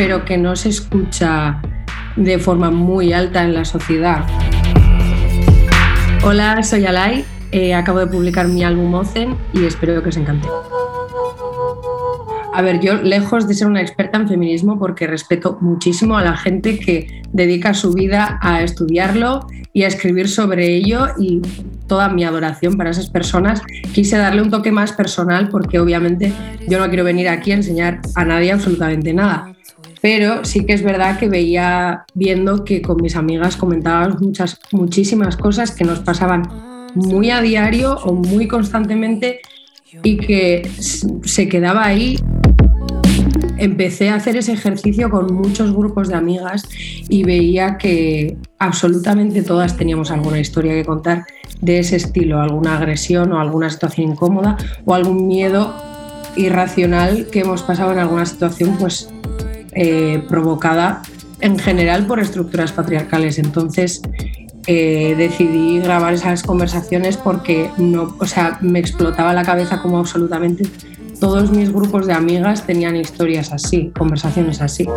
Speaker 19: pero que no se escucha de forma muy alta en la sociedad. Hola, soy Alay, eh, acabo de publicar mi álbum Ozen y espero que os encante. A ver, yo lejos de ser una experta en feminismo porque respeto muchísimo a la gente que dedica su vida a estudiarlo y a escribir sobre ello y toda mi adoración para esas personas. Quise darle un toque más personal porque obviamente yo no quiero venir aquí a enseñar a nadie absolutamente nada. Pero sí que es verdad que veía viendo que con mis amigas comentábamos muchas, muchísimas cosas que nos pasaban muy a diario o muy constantemente y que se quedaba ahí. Empecé a hacer ese ejercicio con muchos grupos de amigas y veía que absolutamente todas teníamos alguna historia que contar de ese estilo, alguna agresión o alguna situación incómoda o algún miedo irracional que hemos pasado en alguna situación pues eh, provocada en general por estructuras patriarcales. Entonces eh, decidí grabar esas conversaciones porque no, o sea, me explotaba la cabeza como absolutamente todos mis grupos de amigas tenían historias así, conversaciones así.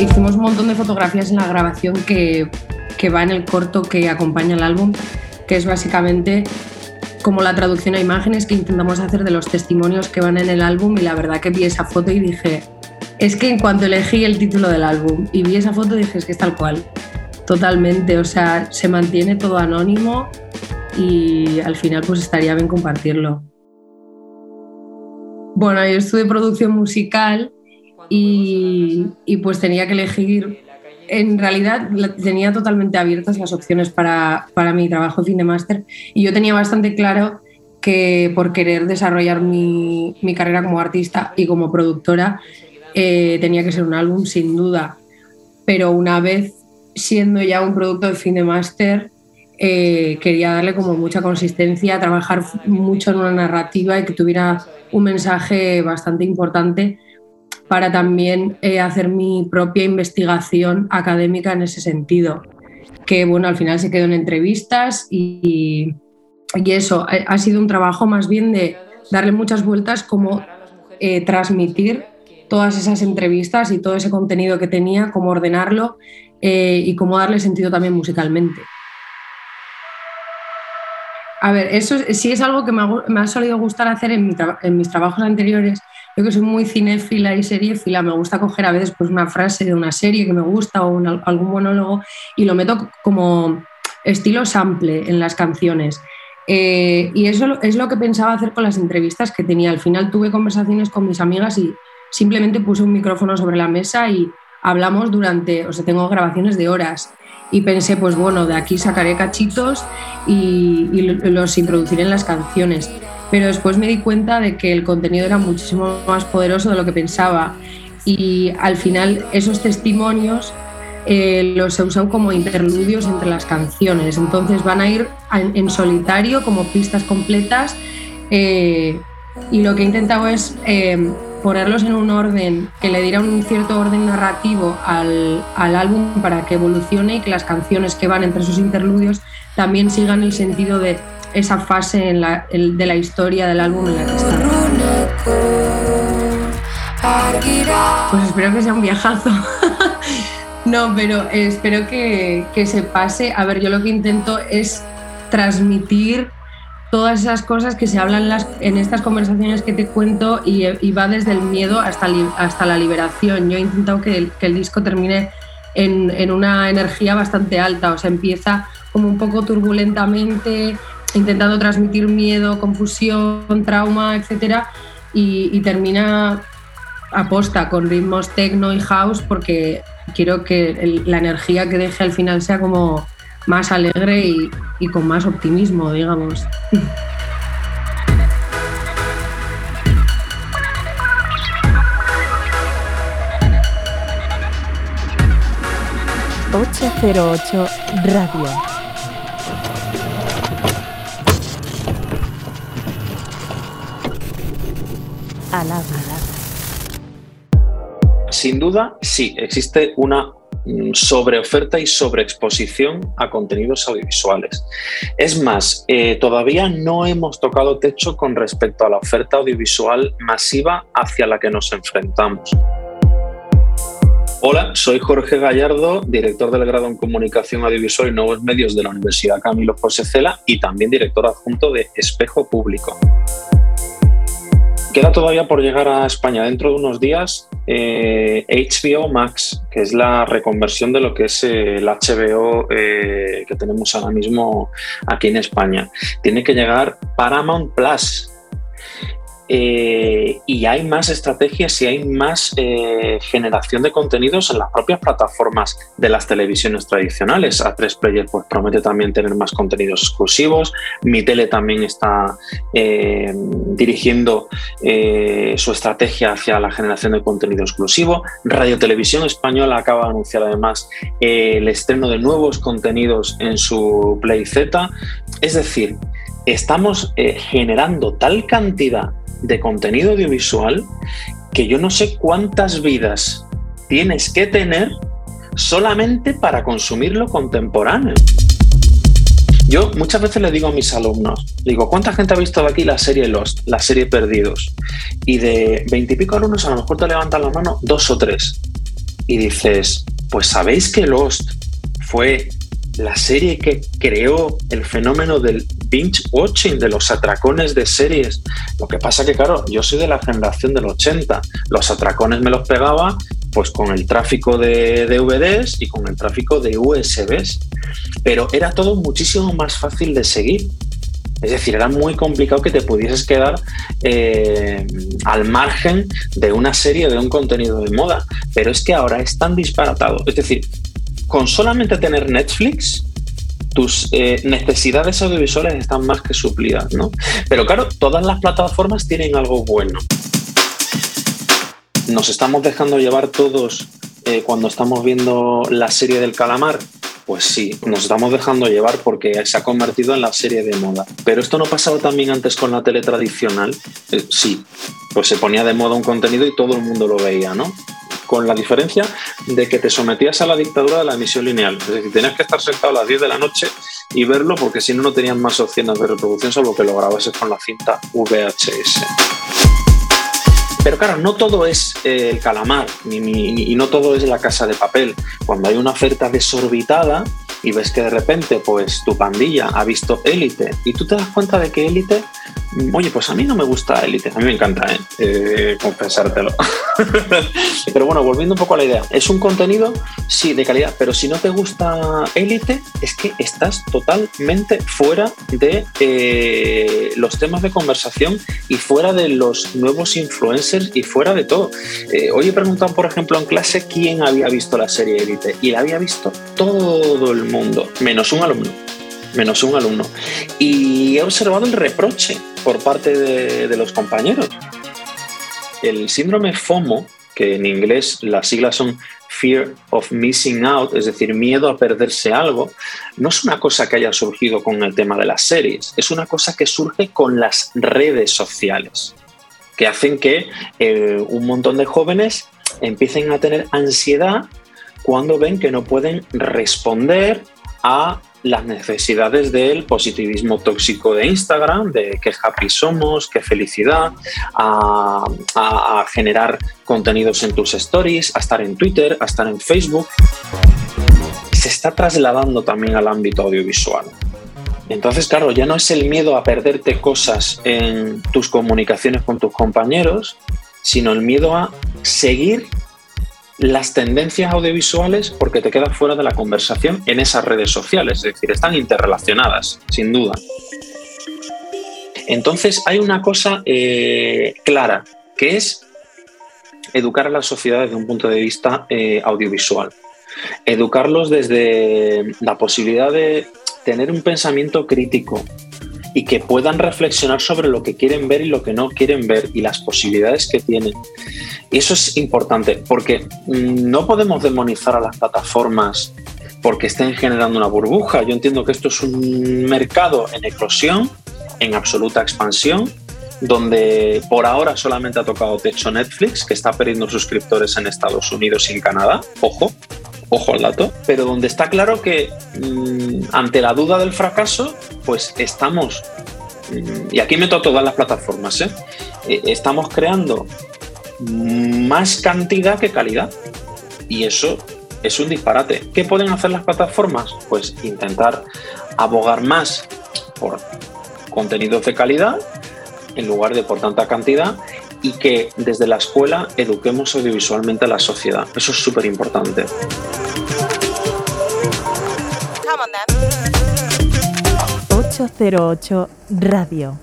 Speaker 19: Hicimos un montón de fotografías en la grabación que, que va en el corto que acompaña el álbum, que es básicamente como la traducción a imágenes que intentamos hacer de los testimonios que van en el álbum y la verdad que vi esa foto y dije, es que en cuanto elegí el título del álbum y vi esa foto dije, es que es tal cual, totalmente, o sea, se mantiene todo anónimo y al final pues estaría bien compartirlo. Bueno, yo estudié producción musical y, pues tenía que elegir, en realidad tenía totalmente abiertas las opciones para, mi trabajo de fin de máster y yo tenía bastante claro que por querer desarrollar mi, carrera como artista y como productora eh, tenía que ser un álbum sin duda, pero una vez siendo ya un producto de fin de máster, eh, quería darle como mucha consistencia, trabajar mucho en una narrativa y que tuviera un mensaje bastante importante para también eh, hacer mi propia investigación académica en ese sentido. Que bueno, al final se quedó en entrevistas y, eso ha sido un trabajo más bien de darle muchas vueltas como transmitir todas esas entrevistas y todo ese contenido que tenía, cómo ordenarlo eh, y cómo darle sentido también musicalmente. A ver, eso sí es algo que me ha, solido gustar hacer en, en, mis trabajos anteriores. Yo que soy muy cinéfila y seriéfila, me gusta coger a veces pues, una frase de una serie que me gusta o algún monólogo y lo meto como estilo sample en las canciones. Eh, y eso es lo que pensaba hacer con las entrevistas que tenía. Al final tuve conversaciones con mis amigas y simplemente puse un micrófono sobre la mesa y hablamos durante, o sea, tengo grabaciones de horas y pensé, pues bueno, de aquí sacaré cachitos y, los introduciré en las canciones. Pero después me di cuenta de que el contenido era muchísimo más poderoso de lo que pensaba y al final esos testimonios eh, los he usado como interludios entre las canciones. Entonces van a ir en, solitario como pistas completas eh, y lo que he intentado es eh, ponerlos en un orden que le diera un cierto orden narrativo al, álbum para que evolucione y que las canciones que van entre sus interludios también sigan el sentido de esa fase de la historia del álbum en la que están. Pues espero que sea un viajazo. no, pero espero que, que se pase. A ver, yo lo que intento es transmitir todas esas cosas que se hablan en estas conversaciones que te cuento y, va desde el miedo hasta, hasta la liberación. Yo he intentado que el, disco termine en, una energía bastante alta, o sea, empieza como un poco turbulentamente, intentando transmitir miedo, confusión, trauma, etc. Y, y termina aposta con ritmos techno y house porque quiero que la energía que deje al final sea como más alegre y, con más optimismo, digamos.
Speaker 4: ...808 Radio. Alaba.
Speaker 20: Sin duda, sí, existe una sobre oferta y sobre exposición a contenidos audiovisuales. Es más, eh, todavía no hemos tocado techo con respecto a la oferta audiovisual masiva hacia la que nos enfrentamos. Hola, soy Jorge Gallardo, director del grado en Comunicación Audiovisual y Nuevos Medios de la Universidad Camilo José Cela y también director adjunto de Espejo Público. Queda todavía por llegar a España dentro de unos días HBO eh, Max, que es la reconversión de lo que es el HBO eh, que tenemos ahora mismo aquí en España. Tiene que llegar Paramount Plus. Eh, y hay más estrategias y hay más eh, generación de contenidos en las propias plataformas de las televisiones tradicionales. A3 Player pues, promete también tener más contenidos exclusivos. Mi Tele también está eh, dirigiendo su estrategia hacia la generación de contenido exclusivo. Radio Televisión Española acaba de anunciar además el estreno de nuevos contenidos en su Play Z. Es decir, estamos generando tal cantidad de contenido audiovisual que yo no sé cuántas vidas tienes que tener solamente para consumir lo contemporáneo. Yo muchas veces le digo a mis alumnos, digo, ¿cuánta gente ha visto aquí la serie Lost, la serie Perdidos? Y de veintipico alumnos a lo mejor te levantan la mano dos o tres. Y dices, pues sabéis que Lost fue la serie que creó el fenómeno del binge watching, de los atracones de series. Lo que pasa que, claro, yo soy de la generación del 80. Los atracones me los pegaba pues con el tráfico de DVDs y con el tráfico de USBs. Pero era todo muchísimo más fácil de seguir. Es decir, era muy complicado que te pudieses quedar eh, al margen de una serie, de un contenido de moda. Pero es que ahora es tan disparatado. Es decir, con solamente tener Netflix, tus eh, necesidades audiovisuales están más que suplidas, ¿no? Pero claro, todas las plataformas tienen algo bueno. Nos estamos dejando llevar todos eh, cuando estamos viendo la serie del calamar. Pues sí, nos estamos dejando llevar porque se ha convertido en la serie de moda. Pero esto no pasaba también antes con la tele tradicional. Eh, sí, pues se ponía de moda un contenido y todo el mundo lo veía, ¿no? Con la diferencia de que te sometías a la dictadura de la emisión lineal. Es decir, tenías que estar sentado a las 10 de la noche y verlo porque si no, no tenías más opciones de reproducción, salvo que lo grabases con la cinta VHS. Pero claro, no todo es eh, el calamar y no todo es la casa de papel. Cuando hay una oferta desorbitada y ves que de repente pues tu pandilla ha visto élite y tú te das cuenta de que élite Oye, pues a mí no me gusta Elite, a mí me encanta, ¿eh? eh pero bueno, volviendo un poco a la idea, es un contenido, sí, de calidad, pero si no te gusta Elite, es que estás totalmente fuera de eh, los temas de conversación y fuera de los nuevos influencers y fuera de todo. Eh, hoy he preguntado, por ejemplo, en clase quién había visto la serie Elite y la había visto todo el mundo, menos un alumno menos un alumno. Y he observado el reproche por parte de, los compañeros. El síndrome FOMO, que en inglés las siglas son Fear of Missing Out, es decir, miedo a perderse algo, no es una cosa que haya surgido con el tema de las series, es una cosa que surge con las redes sociales, que hacen que eh, un montón de jóvenes empiecen a tener ansiedad cuando ven que no pueden responder a las necesidades del positivismo tóxico de Instagram, de qué happy somos, qué felicidad, a, generar contenidos en tus stories, a estar en Twitter, a estar en Facebook. Se está trasladando también al ámbito audiovisual. Entonces, claro, ya no es el miedo a perderte cosas en tus comunicaciones con tus compañeros, sino el miedo a seguir las tendencias audiovisuales porque te quedas fuera de la conversación en esas redes sociales, es decir, están interrelacionadas, sin duda. Entonces hay una cosa eh, clara, que es educar a la sociedad desde un punto de vista eh, audiovisual. Educarlos desde la posibilidad de tener un pensamiento crítico, y que puedan reflexionar sobre lo que quieren ver y lo que no quieren ver y las posibilidades que tienen. Y eso es importante porque mm, no podemos demonizar a las plataformas porque estén generando una burbuja. Yo entiendo que esto es un mercado en eclosión, en absoluta expansión, donde por ahora solamente ha tocado techo Netflix, que está perdiendo suscriptores en Estados Unidos y en Canadá. Ojo, ojo al dato, pero donde está claro que mm, ante la duda del fracaso, pues estamos, mm, y aquí meto todas las plataformas, ¿eh? Eh, estamos creando más cantidad que calidad. Y eso es un disparate. ¿Qué pueden hacer las plataformas? Pues intentar abogar más por contenidos de calidad en lugar de por tanta cantidad y que desde la escuela eduquemos audiovisualmente a la sociedad. Eso es súper importante.
Speaker 4: 808 Radio.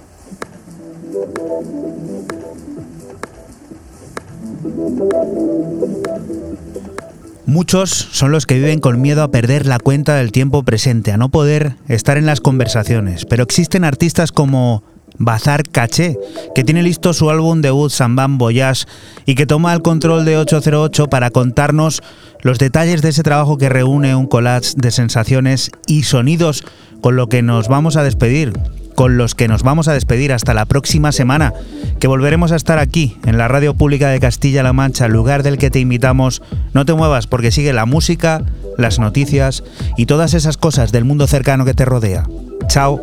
Speaker 1: Muchos son los que viven con miedo a perder la cuenta del tiempo presente, a no poder estar en las conversaciones, pero existen artistas como Bazar Caché, que tiene listo su álbum debut Sambam Voyage y que toma el control de 808 para contarnos los detalles de ese trabajo que reúne un collage de sensaciones y sonidos con lo que nos vamos a despedir, con los que nos vamos a despedir hasta la próxima semana, que volveremos a estar aquí, en la Radio Pública de Castilla-La Mancha, lugar del que te invitamos. No te muevas porque sigue la música, las noticias y todas esas cosas del mundo cercano que te rodea. Chao.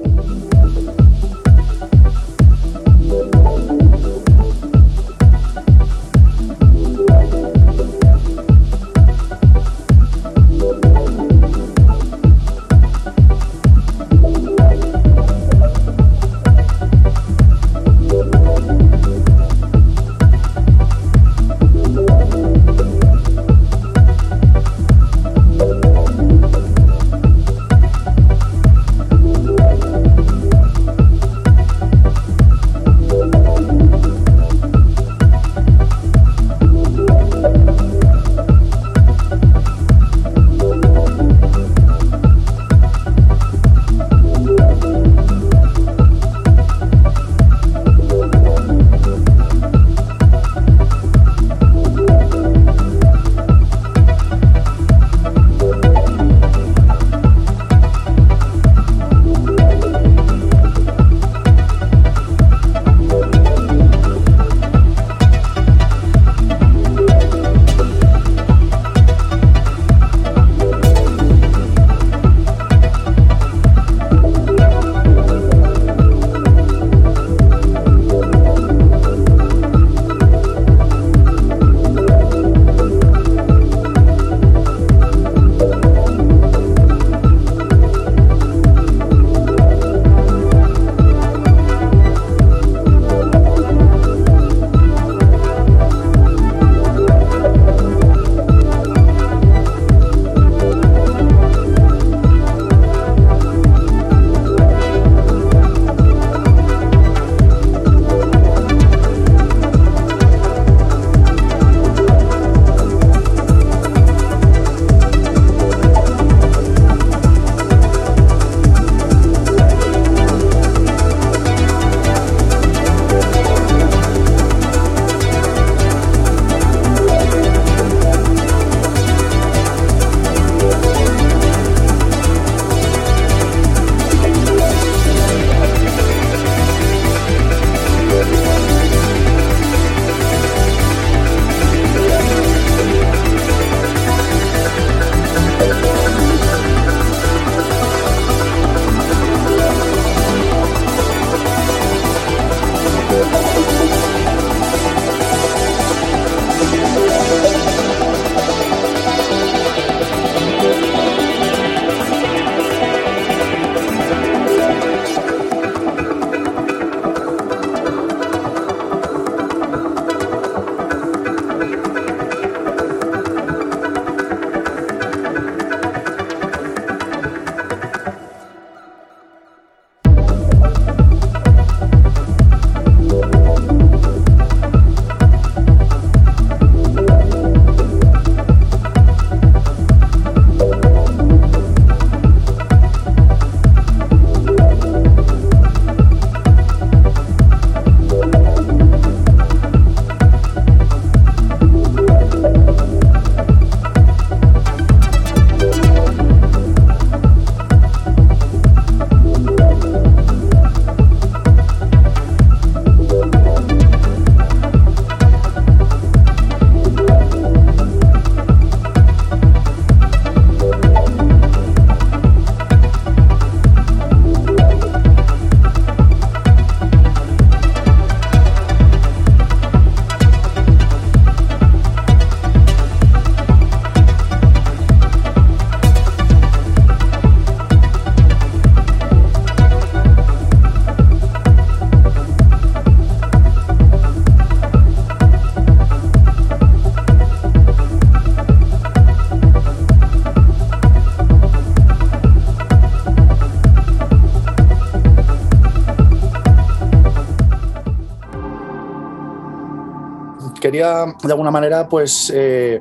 Speaker 21: De alguna manera pues eh,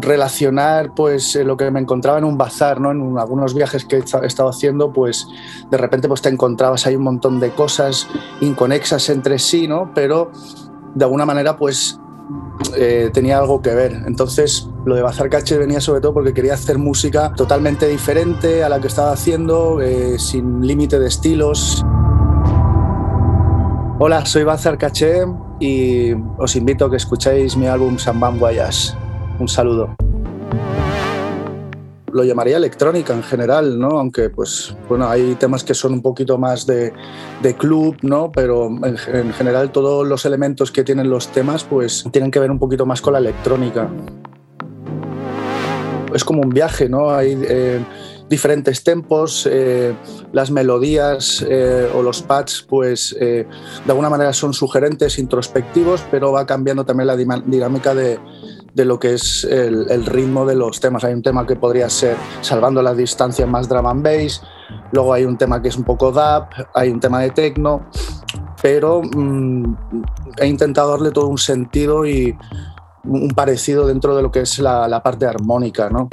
Speaker 21: relacionar pues eh, lo que me encontraba en un bazar, ¿no? En algunos viajes que he estado haciendo, pues de repente pues te encontrabas ahí un montón de cosas inconexas entre sí, ¿no? Pero de alguna manera pues eh, tenía algo que ver. Entonces, lo de Bazar Cache venía sobre todo porque quería hacer música totalmente diferente a la que estaba haciendo, sin límite de estilos. Hola, soy Bazar Caché y os invito a que escuchéis mi álbum Sambam Guayas. Un saludo. Lo llamaría electrónica en general, ¿no? Aunque, pues, bueno, hay temas que son un poquito más de, club, ¿no? Pero en, en, general todos los elementos que tienen los temas, pues, tienen que ver un poquito más con la electrónica. Es como un viaje, ¿no? Hay eh, diferentes tempos, eh, las melodías eh, o los pads, pues, de alguna manera son sugerentes, introspectivos, pero va cambiando también la dinámica de de lo que es el, el, ritmo de los temas. Hay un tema que podría ser salvando las distancias más drum and bass, luego hay un tema que es un poco dub, hay un tema de techno, pero mmm, he intentado darle todo un sentido y un parecido dentro de lo que es la, la parte armónica, ¿no?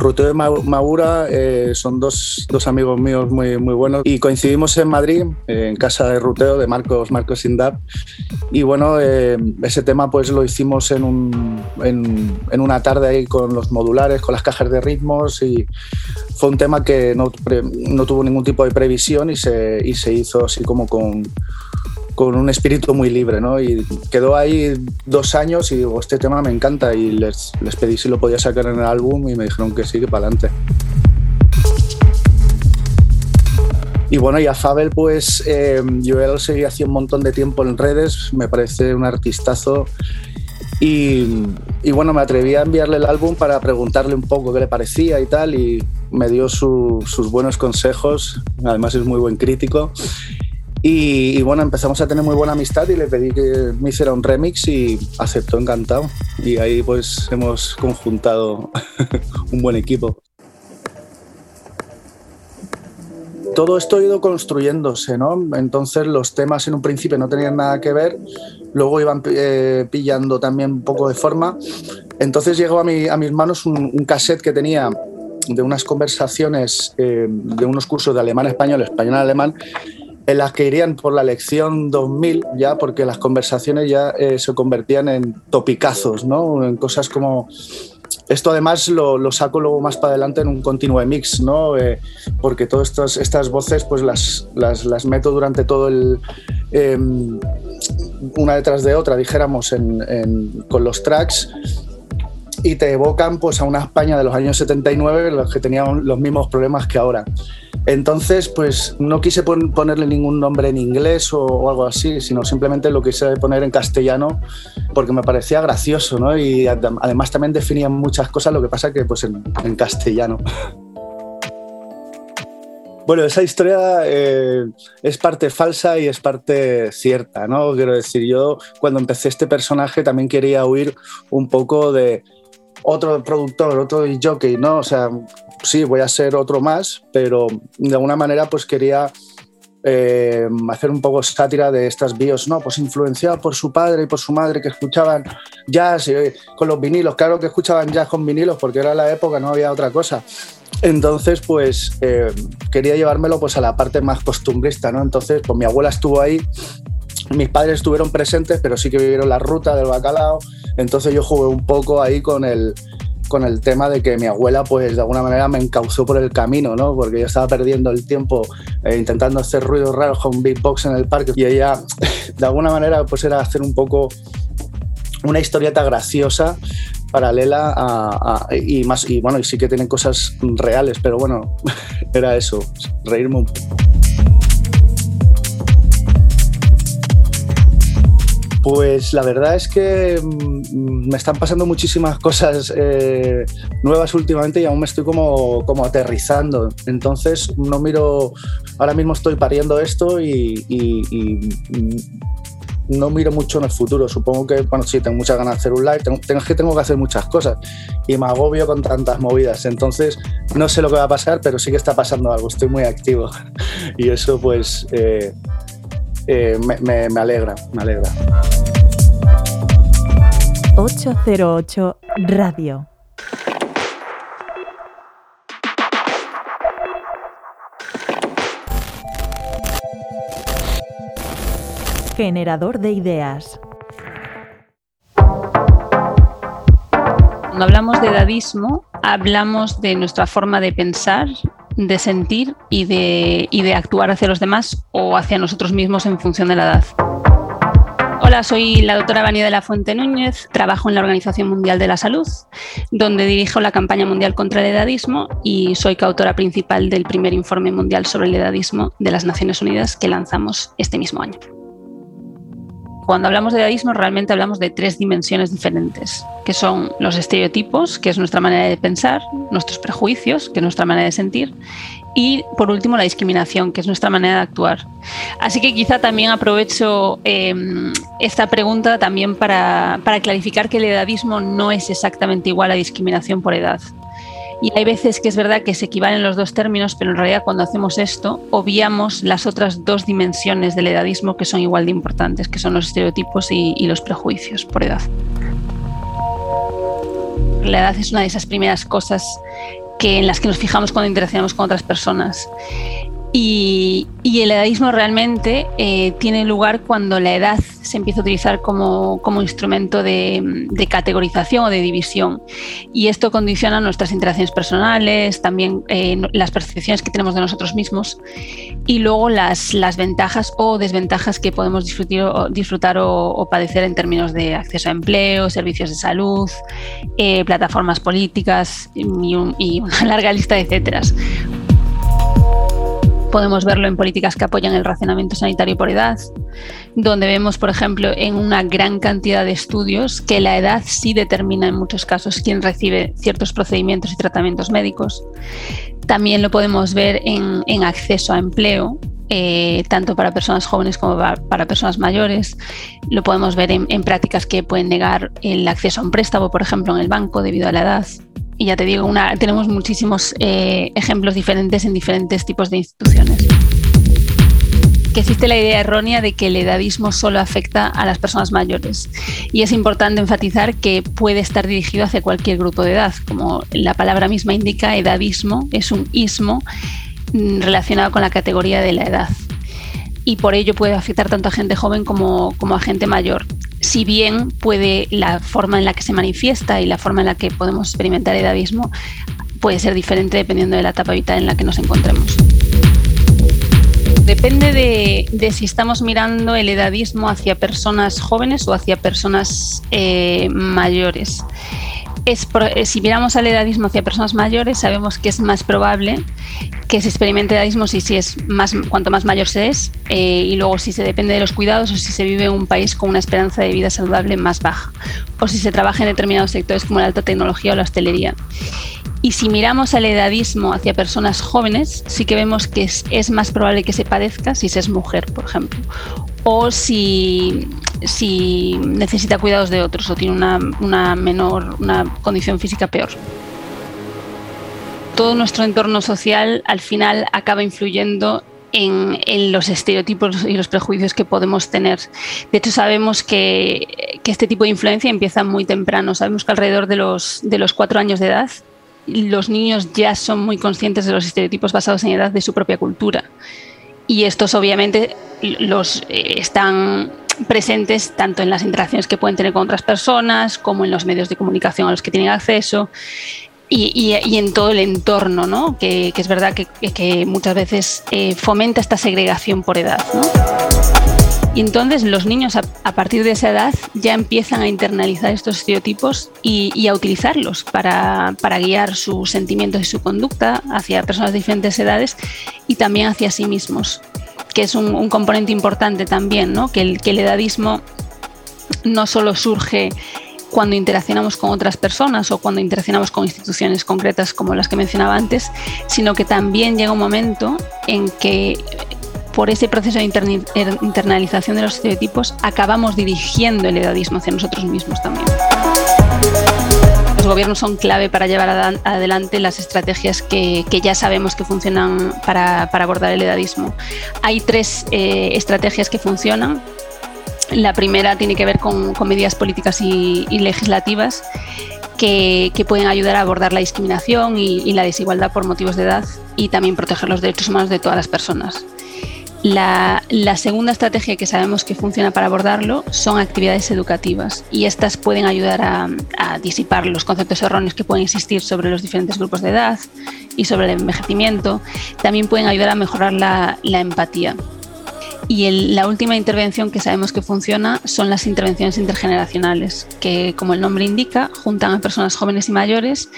Speaker 21: Ruteo y Maura eh, son dos, dos, amigos míos muy, muy buenos y coincidimos en Madrid, en casa de Ruteo, de Marcos, Marcos Indap. Y bueno, eh, ese tema pues lo hicimos en, un, en, una tarde ahí con los modulares, con las cajas de ritmos y fue un tema que no, no tuvo ningún tipo de previsión y se, y se hizo así como con con un espíritu muy libre, ¿no? Y quedó ahí dos años y digo, este tema me encanta y les, les pedí si lo podía sacar en el álbum y me dijeron que sí, que para adelante. Y bueno, y a Fabel, pues eh, yo lo seguí hace un montón de tiempo en redes, me parece un artistazo. Y, y, bueno, me atreví a enviarle el álbum para preguntarle un poco qué le parecía y tal, y me dio su, sus buenos consejos, además es muy buen crítico. Y, y, bueno, empezamos a tener muy buena amistad y le pedí que me hiciera un remix y aceptó encantado. Y ahí pues hemos conjuntado un buen equipo. Todo esto ha ido construyéndose, ¿no? Entonces los temas en un principio no tenían nada que ver, luego iban eh, pillando también un poco de forma. Entonces llegó a, mi, a mis manos un, un cassette que tenía de unas conversaciones eh, de unos cursos de alemán-español, español-alemán, en las que irían por la lección 2000 ya, porque las conversaciones ya eh, se convertían en topicazos, ¿no? En cosas como... Esto además lo, lo saco luego más para adelante en un continuo mix, ¿no? Eh, porque todas estas, estas voces pues las, las, las, meto durante todo el... Eh, una detrás de otra, dijéramos, en, en, con los tracks y te evocan pues a una España de los años 79 en los que tenían los mismos problemas que ahora. Entonces, pues no quise pon ponerle ningún nombre en inglés o, algo así, sino simplemente lo quise poner en castellano porque me parecía gracioso, ¿no? Y además también definían muchas cosas, lo que pasa que pues en, en castellano. Bueno, esa historia eh, es parte falsa y es parte cierta, ¿no? Quiero decir, yo cuando empecé este personaje también quería huir un poco de otro productor, otro jockey, ¿no? O sea, sí, voy a ser otro más, pero de alguna manera pues quería eh, hacer un poco sátira de estas bios, ¿no? Pues influenciado por su padre y por su madre que escuchaban jazz y, con los vinilos, claro que escuchaban jazz con vinilos porque era la época, no había otra cosa. Entonces, pues eh, quería llevármelo pues a la parte más costumbrista, ¿no? Entonces, pues mi abuela estuvo ahí, mis padres estuvieron presentes, pero sí que vivieron la ruta del bacalao. Entonces yo jugué un poco ahí con el, con el tema de que mi abuela, pues de alguna manera me encauzó por el camino, ¿no? Porque yo estaba perdiendo el tiempo eh, intentando hacer ruidos raros con beatbox en el parque y ella, de alguna manera, pues era hacer un poco una historieta graciosa paralela a, y más y bueno y sí que tienen cosas reales pero bueno era eso reírme un poco Pues la verdad es que mm, me están pasando muchísimas cosas eh, nuevas últimamente y aún me estoy como, como aterrizando. Entonces no miro, ahora mismo estoy pariendo esto y, y no miro mucho en el futuro. Supongo que, bueno, sí, tengo muchas ganas de hacer un live, tengo, tengo, que tengo que hacer muchas cosas y me agobio con tantas movidas. Entonces, no sé lo que va a pasar, pero sí que está pasando algo, estoy muy activo. y eso, pues, eh, eh, me, me, me alegra, me alegra.
Speaker 4: 808 Radio. Generador de ideas.
Speaker 22: Cuando hablamos de edadismo, hablamos de nuestra forma de pensar, de sentir y de, y de actuar hacia los demás o hacia nosotros mismos en función de la edad. Hola, soy la doctora Vania de la Fuente Núñez, trabajo en la Organización Mundial de la Salud, donde dirijo la campaña mundial contra el edadismo y soy coautora principal del primer informe mundial sobre el edadismo de las Naciones Unidas que lanzamos este mismo año. Cuando hablamos de edadismo realmente hablamos de tres dimensiones diferentes, que son los estereotipos, que es nuestra manera de pensar, nuestros prejuicios, que es nuestra manera de sentir, y por último la discriminación, que es nuestra manera de actuar. Así que quizá también aprovecho eh, esta pregunta también para, para clarificar que el edadismo no es exactamente igual a discriminación por edad. Y hay veces que es verdad que se equivalen los dos términos, pero en realidad cuando hacemos esto obviamos las otras dos dimensiones del edadismo que son igual de importantes, que son los estereotipos y, los prejuicios por edad. La edad es una de esas primeras cosas que en las que nos fijamos cuando interaccionamos con otras personas. Y, y el edadismo realmente eh, tiene lugar cuando la edad se empieza a utilizar como, como instrumento de, de, categorización o de división. Y esto condiciona nuestras interacciones personales, también eh, las percepciones que tenemos de nosotros mismos y luego las, las ventajas o desventajas que podemos disfrutar, o, disfrutar o, o, padecer en términos de acceso a empleo, servicios de salud, eh, plataformas políticas y, un, y una larga lista de etcéteras. Podemos verlo en políticas que apoyan el racionamiento sanitario por edad, donde vemos, por ejemplo, en una gran cantidad de estudios que la edad sí determina en muchos casos quién recibe ciertos procedimientos y tratamientos médicos. También lo podemos ver en, acceso a empleo, eh, tanto para personas jóvenes como para personas mayores. Lo podemos ver en, en prácticas que pueden negar el acceso a un préstamo, por ejemplo, en el banco debido a la edad y ya te digo, una, tenemos muchísimos eh, ejemplos diferentes en diferentes tipos de instituciones. Que existe la idea errónea de que el edadismo solo afecta a las personas mayores. Y es importante enfatizar que puede estar dirigido hacia cualquier grupo de edad. Como la palabra misma indica, edadismo es un ismo mm, relacionado con la categoría de la edad. Y por ello puede afectar tanto a gente joven como, como a gente mayor si bien puede la forma en la que se manifiesta y la forma en la que podemos experimentar edadismo puede ser diferente dependiendo de la etapa vital en la que nos encontremos. Depende de, de si estamos mirando el edadismo hacia personas jóvenes o hacia personas eh, mayores. Es, eh, si miramos al edadismo hacia personas mayores, sabemos que es más probable que se experimente edadismo si, si es más, cuanto más mayor se es, eh, y luego si se depende de los cuidados o si se vive en un país con una esperanza de vida saludable más baja, o si se trabaja en determinados sectores como la alta tecnología o la hostelería. Y si miramos al edadismo hacia personas jóvenes, sí que vemos que es, es más probable que se padezca si se es mujer, por ejemplo, o si, si necesita cuidados de otros o tiene una, una menor, una condición física peor todo nuestro entorno social al final acaba influyendo en, en, los estereotipos y los prejuicios que podemos tener. De hecho, sabemos que, que, este tipo de influencia empieza muy temprano. Sabemos que alrededor de los, de los cuatro años de edad los niños ya son muy conscientes de los estereotipos basados en edad de su propia cultura. Y estos obviamente los eh, están presentes tanto en las interacciones que pueden tener con otras personas como en los medios de comunicación a los que tienen acceso y, en todo el entorno, ¿no? que, es verdad que, muchas veces eh, fomenta esta segregación por edad. ¿no? Y entonces los niños a, partir de esa edad ya empiezan a internalizar estos estereotipos y, y a utilizarlos para, para, guiar sus sentimientos y su conducta hacia personas de diferentes edades y también hacia sí mismos, que es un, componente importante también, ¿no? que, el, que el edadismo no solo surge cuando interaccionamos con otras personas o cuando interaccionamos con instituciones concretas como las que mencionaba antes, sino que también llega un momento en que por ese proceso de internalización de los estereotipos acabamos dirigiendo el edadismo hacia nosotros mismos también. Los gobiernos son clave para llevar adelante las estrategias que, ya sabemos que funcionan para, abordar el edadismo. Hay tres eh, estrategias que funcionan. La primera tiene que ver con, medidas políticas y, legislativas que, pueden ayudar a abordar la discriminación y la desigualdad por motivos de edad y también proteger los derechos humanos de todas las personas. La, segunda estrategia que sabemos que funciona para abordarlo son actividades educativas y estas pueden ayudar a, disipar los conceptos erróneos que pueden existir sobre los diferentes grupos de edad y sobre el envejecimiento. También pueden ayudar a mejorar la, empatía. Y la última intervención que sabemos que funciona son las intervenciones intergeneracionales, que como el nombre indica, juntan a personas jóvenes y mayores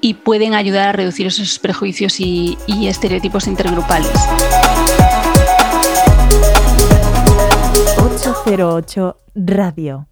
Speaker 22: y pueden ayudar a reducir esos prejuicios y estereotipos intergrupales.
Speaker 4: 08 Radio.